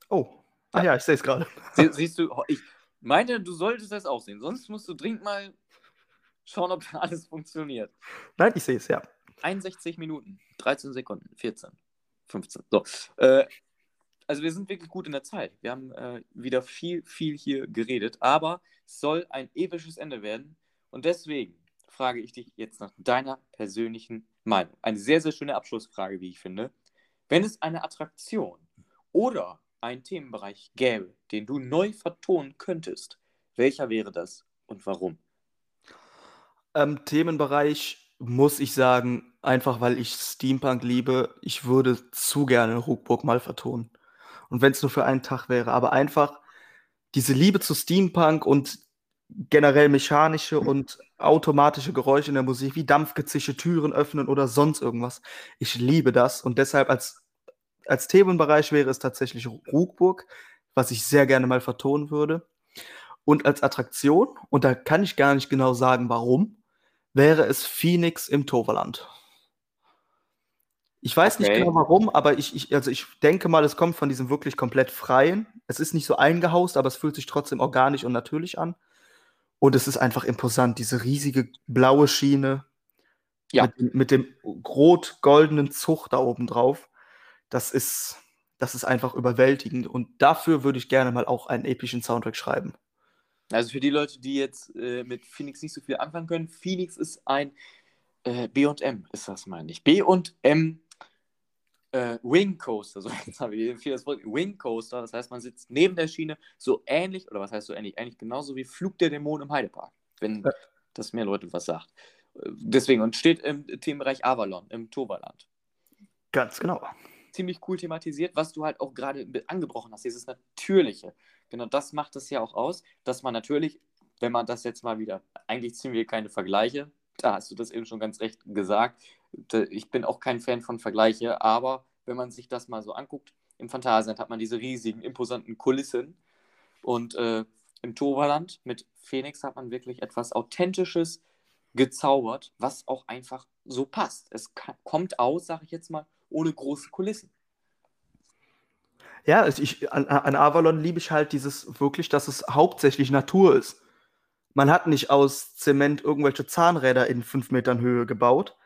Oh, ah ja, ich sehe es gerade. Sie, siehst du, ich meine, du solltest das auch sehen. Sonst musst du dringend mal schauen, ob alles funktioniert. Nein, ich sehe es, ja. 61 Minuten, 13 Sekunden, 14, 15. So. Äh, also wir sind wirklich gut in der Zeit. Wir haben äh, wieder viel, viel hier geredet, aber es soll ein episches Ende werden. Und deswegen frage ich dich jetzt nach deiner persönlichen Meinung. Eine sehr, sehr schöne Abschlussfrage, wie ich finde. Wenn es eine Attraktion oder einen Themenbereich gäbe, den du neu vertonen könntest, welcher wäre das und warum? Ähm, Themenbereich muss ich sagen, einfach weil ich Steampunk liebe, ich würde zu gerne Ruckburg mal vertonen und wenn es nur für einen Tag wäre, aber einfach diese Liebe zu Steampunk und generell mechanische und automatische Geräusche in der Musik, wie Dampfgezische, Türen öffnen oder sonst irgendwas. Ich liebe das und deshalb als, als Themenbereich wäre es tatsächlich Ruckburg, was ich sehr gerne mal vertonen würde. Und als Attraktion, und da kann ich gar nicht genau sagen, warum, wäre es Phoenix im Toverland. Ich weiß okay. nicht genau warum, aber ich, ich, also ich denke mal, es kommt von diesem wirklich komplett freien. Es ist nicht so eingehaust, aber es fühlt sich trotzdem organisch und natürlich an. Und es ist einfach imposant, diese riesige blaue Schiene ja. mit, mit dem rot-goldenen Zug da oben drauf. Das ist, das ist einfach überwältigend. Und dafür würde ich gerne mal auch einen epischen Soundtrack schreiben. Also für die Leute, die jetzt äh, mit Phoenix nicht so viel anfangen können, Phoenix ist ein äh, B&M, ist das, meine ich. B&M äh, Wing Coaster, so jetzt habe ich viel das Wort Wing Coaster, das heißt, man sitzt neben der Schiene, so ähnlich, oder was heißt so ähnlich, eigentlich genauso wie Flug der Dämonen im Heidepark, wenn ja. das mehr Leute was sagt. Deswegen, und steht im Themenbereich Avalon, im Toverland. Ganz genau. Ziemlich cool thematisiert, was du halt auch gerade angebrochen hast, dieses Natürliche. Genau das macht es ja auch aus, dass man natürlich, wenn man das jetzt mal wieder, eigentlich ziehen wir keine Vergleiche, da hast du das eben schon ganz recht gesagt, ich bin auch kein Fan von Vergleiche, aber wenn man sich das mal so anguckt, im Phantasialand hat man diese riesigen, imposanten Kulissen und äh, im Toverland mit Phoenix hat man wirklich etwas Authentisches gezaubert, was auch einfach so passt. Es kommt aus, sage ich jetzt mal, ohne große Kulissen. Ja, ich, an, an Avalon liebe ich halt dieses wirklich, dass es hauptsächlich Natur ist. Man hat nicht aus Zement irgendwelche Zahnräder in fünf Metern Höhe gebaut,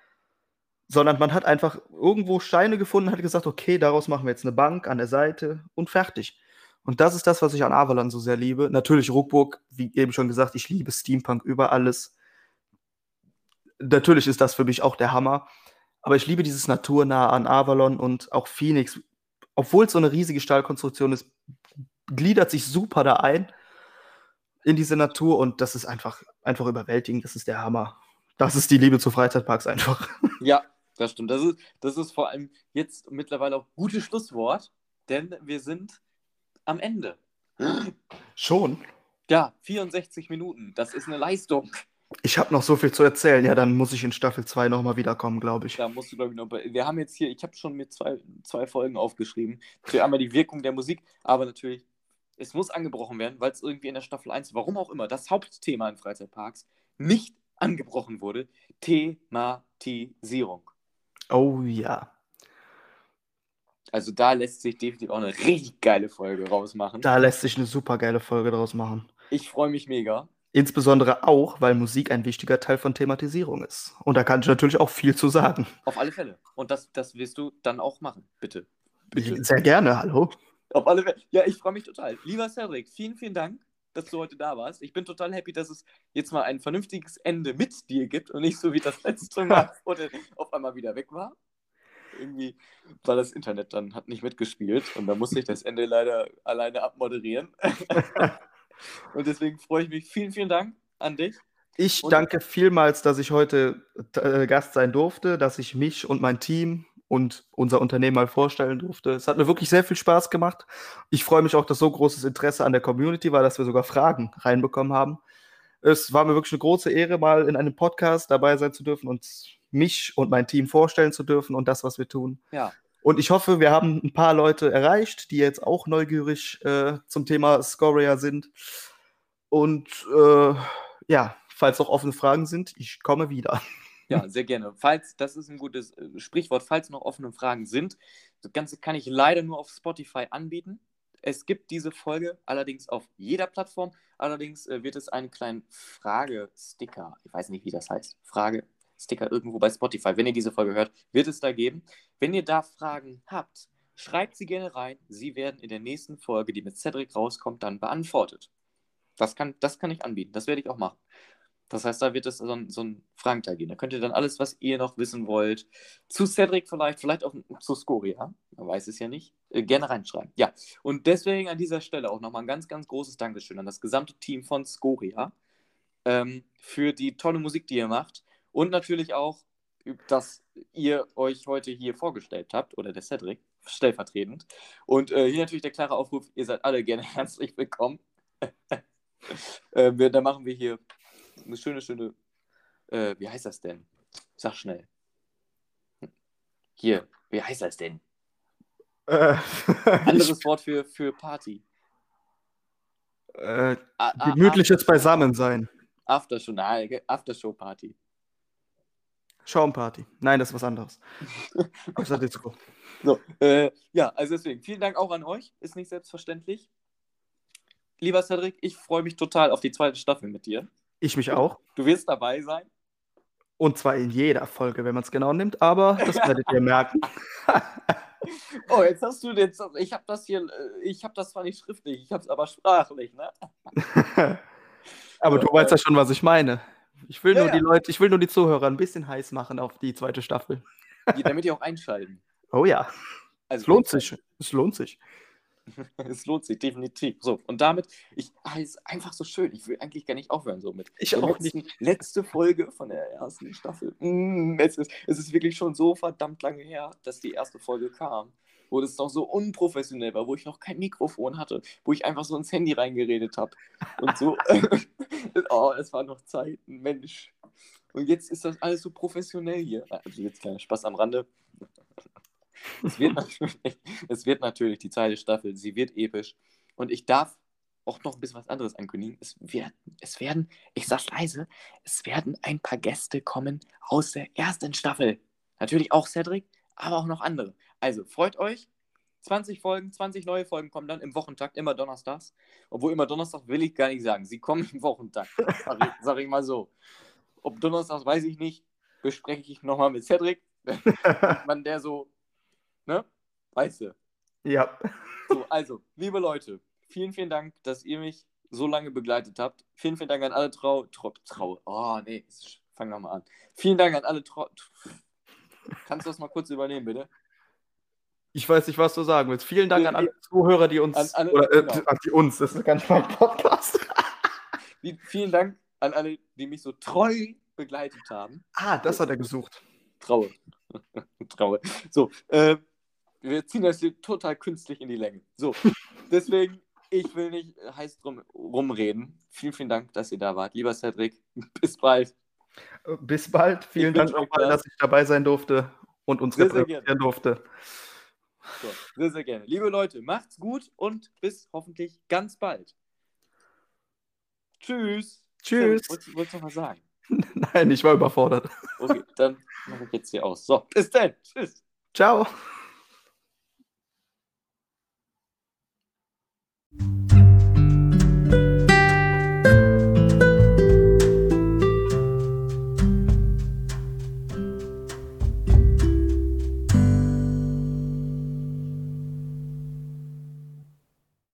sondern man hat einfach irgendwo Steine gefunden und hat gesagt, okay, daraus machen wir jetzt eine Bank an der Seite und fertig. Und das ist das, was ich an Avalon so sehr liebe. Natürlich Ruckburg, wie eben schon gesagt, ich liebe Steampunk über alles. Natürlich ist das für mich auch der Hammer. Aber ich liebe dieses Naturnah an Avalon und auch Phoenix. Obwohl es so eine riesige Stahlkonstruktion ist, gliedert sich super da ein in diese Natur und das ist einfach, einfach überwältigend. Das ist der Hammer. Das ist die Liebe zu Freizeitparks einfach. Ja, das stimmt. Das ist, das ist vor allem jetzt mittlerweile auch gutes Schlusswort, denn wir sind am Ende. Schon? Ja, 64 Minuten. Das ist eine Leistung. Ich habe noch so viel zu erzählen. Ja, dann muss ich in Staffel 2 nochmal wiederkommen, glaube ich. Da musst du, glaube ich, noch. Wir haben jetzt hier, ich habe schon mir zwei, zwei Folgen aufgeschrieben. Für einmal die Wirkung der Musik, aber natürlich, es muss angebrochen werden, weil es irgendwie in der Staffel 1, warum auch immer, das Hauptthema in Freizeitparks nicht angebrochen wurde. Thematisierung. Oh ja. Also da lässt sich definitiv auch eine richtig geile Folge rausmachen. Da lässt sich eine super geile Folge draus machen. Ich freue mich mega. Insbesondere auch, weil Musik ein wichtiger Teil von Thematisierung ist. Und da kann ich natürlich auch viel zu sagen. Auf alle Fälle. Und das, das wirst du dann auch machen. Bitte. Bitte. Sehr gerne, hallo. Auf alle Fälle. Ja, ich freue mich total. Lieber Cedric, vielen, vielen Dank, dass du heute da warst. Ich bin total happy, dass es jetzt mal ein vernünftiges Ende mit dir gibt und nicht so wie das letzte Mal, wo der auf einmal wieder weg war. Irgendwie war das Internet dann, hat nicht mitgespielt und da musste ich das Ende leider alleine abmoderieren. und deswegen freue ich mich. Vielen, vielen Dank an dich. Ich Und- danke vielmals, dass ich heute äh, Gast sein durfte, dass ich mich und mein Team und unser Unternehmen mal vorstellen durfte. Es hat mir wirklich sehr viel Spaß gemacht. Ich freue mich auch, dass so großes Interesse an der Community war, dass wir sogar Fragen reinbekommen haben. Es war mir wirklich eine große Ehre, mal in einem Podcast dabei sein zu dürfen und mich und mein Team vorstellen zu dürfen und das, was wir tun. Ja, Und ich hoffe, wir haben ein paar Leute erreicht, die jetzt auch neugierig äh, zum Thema Scoria sind. Und äh, ja, falls noch offene Fragen sind, ich komme wieder. Ja, sehr gerne. Falls, das ist ein gutes äh, Sprichwort, falls noch offene Fragen sind, das Ganze kann ich leider nur auf Spotify anbieten. Es gibt diese Folge allerdings auf jeder Plattform. Allerdings äh, wird es einen kleinen Fragesticker, ich weiß nicht, wie das heißt, Fragesticker irgendwo bei Spotify. Wenn ihr diese Folge hört, wird es da geben. Wenn ihr da Fragen habt, schreibt sie gerne rein. Sie werden in der nächsten Folge, die mit Cedric rauskommt, dann beantwortet. Das kann, das kann ich anbieten. Das werde ich auch machen. Das heißt, da wird es so ein, so ein Fragenteil geben. Da könnt ihr dann alles, was ihr noch wissen wollt, zu Cedric vielleicht, vielleicht auch zu Scoria, man weiß es ja nicht, äh, gerne reinschreiben. Ja, und deswegen an dieser Stelle auch nochmal ein ganz, ganz großes Dankeschön an das gesamte Team von Scoria ähm, für die tolle Musik, die ihr macht und natürlich auch, dass ihr euch heute hier vorgestellt habt, oder der Cedric, stellvertretend. Und äh, hier natürlich der klare Aufruf, ihr seid alle gerne herzlich willkommen. äh, wir, da machen wir hier eine schöne, schöne, äh, wie heißt das denn? Sag schnell. Hier, wie heißt das denn? Äh, Anderes Wort für, für Party. äh, A- a- gemütliches Beisammensein. Aftershow, Aftershow-Party. Schaumparty. Nein, das ist was anderes. Außer Disco. So, äh, ja, also deswegen, vielen Dank auch an euch. Ist nicht selbstverständlich. Lieber Cedric, ich freue mich total auf die zweite Staffel mit dir. Ich mich auch. Du wirst dabei sein. Und zwar in jeder Folge, wenn man es genau nimmt, aber das werdet ihr merken. Oh, jetzt hast du jetzt, ich habe das hier, äh, ich habe das zwar nicht schriftlich, ich habe es aber sprachlich, ne? aber du weißt ja schon, was ich meine. Ich will Ja, nur ja. die Leute, ich will nur die Zuhörer ein bisschen heiß machen auf die zweite Staffel. Die, damit die auch einschalten. Oh ja, Also, es lohnt sich. Es lohnt sich. Es lohnt sich, definitiv. So, und damit, ich, ah, es ist einfach so schön. Ich will eigentlich gar nicht aufhören so mit. Ich auch letzten, Letzte Folge von der ersten Staffel. Mm, es, ist, es ist wirklich schon so verdammt lange her, dass die erste Folge kam. Wo das noch so unprofessionell war, wo ich noch kein Mikrofon hatte, wo ich einfach so ins Handy reingeredet habe. Und so. oh, es waren noch Zeiten, Mensch. Und jetzt ist das alles so professionell hier. Also jetzt kleiner Spaß am Rande. Es wird, natürlich, es wird natürlich die zweite Staffel, sie wird episch. Und ich darf auch noch ein bisschen was anderes ankündigen. Es, wird, es werden, ich sag's leise, es werden ein paar Gäste kommen aus der ersten Staffel. Natürlich auch Cedric, aber auch noch andere. Also freut euch. 20 Folgen, 20 neue Folgen kommen dann im Wochentakt, immer donnerstags. Obwohl immer Donnerstag will ich gar nicht sagen. Sie kommen im Wochentakt. Sag ich, sag ich mal so. Ob Donnerstags weiß ich nicht. Bespreche ich nochmal mit Cedric. Wann der so, ne? Weißt du. Ja. So, also, liebe Leute, vielen, vielen Dank, dass ihr mich so lange begleitet habt. Vielen, vielen Dank an alle Trau... Trau... Trau oh, nee, fang nochmal an. Vielen Dank an alle Trau... Kannst du das mal kurz übernehmen, bitte? Ich weiß nicht, was du sagen willst. Vielen Dank an alle Zuhörer, die uns. An alle- oder, äh, genau. an die uns, das ist gar nicht mein Podcast. Wie- Vielen Dank an alle, die mich so treu begleitet haben. Ah, das hat er gesucht. Traue. Traue. So, äh, wir ziehen das hier total künstlich in die Länge. So, deswegen ich will nicht heiß drum rumreden. Vielen, vielen Dank, dass ihr da wart. Lieber Cedric, bis bald. Bis bald. Vielen Ich Dank nochmal, dass ich dabei sein durfte und uns repräsentieren durfte. So, sehr, sehr gerne. Liebe Leute, macht's gut und bis hoffentlich ganz bald. Tschüss. Tschüss. Wolltest wolltest du noch was sagen? Nein, ich war überfordert. Okay, dann mache ich jetzt hier aus. So, bis dann. Tschüss. Ciao.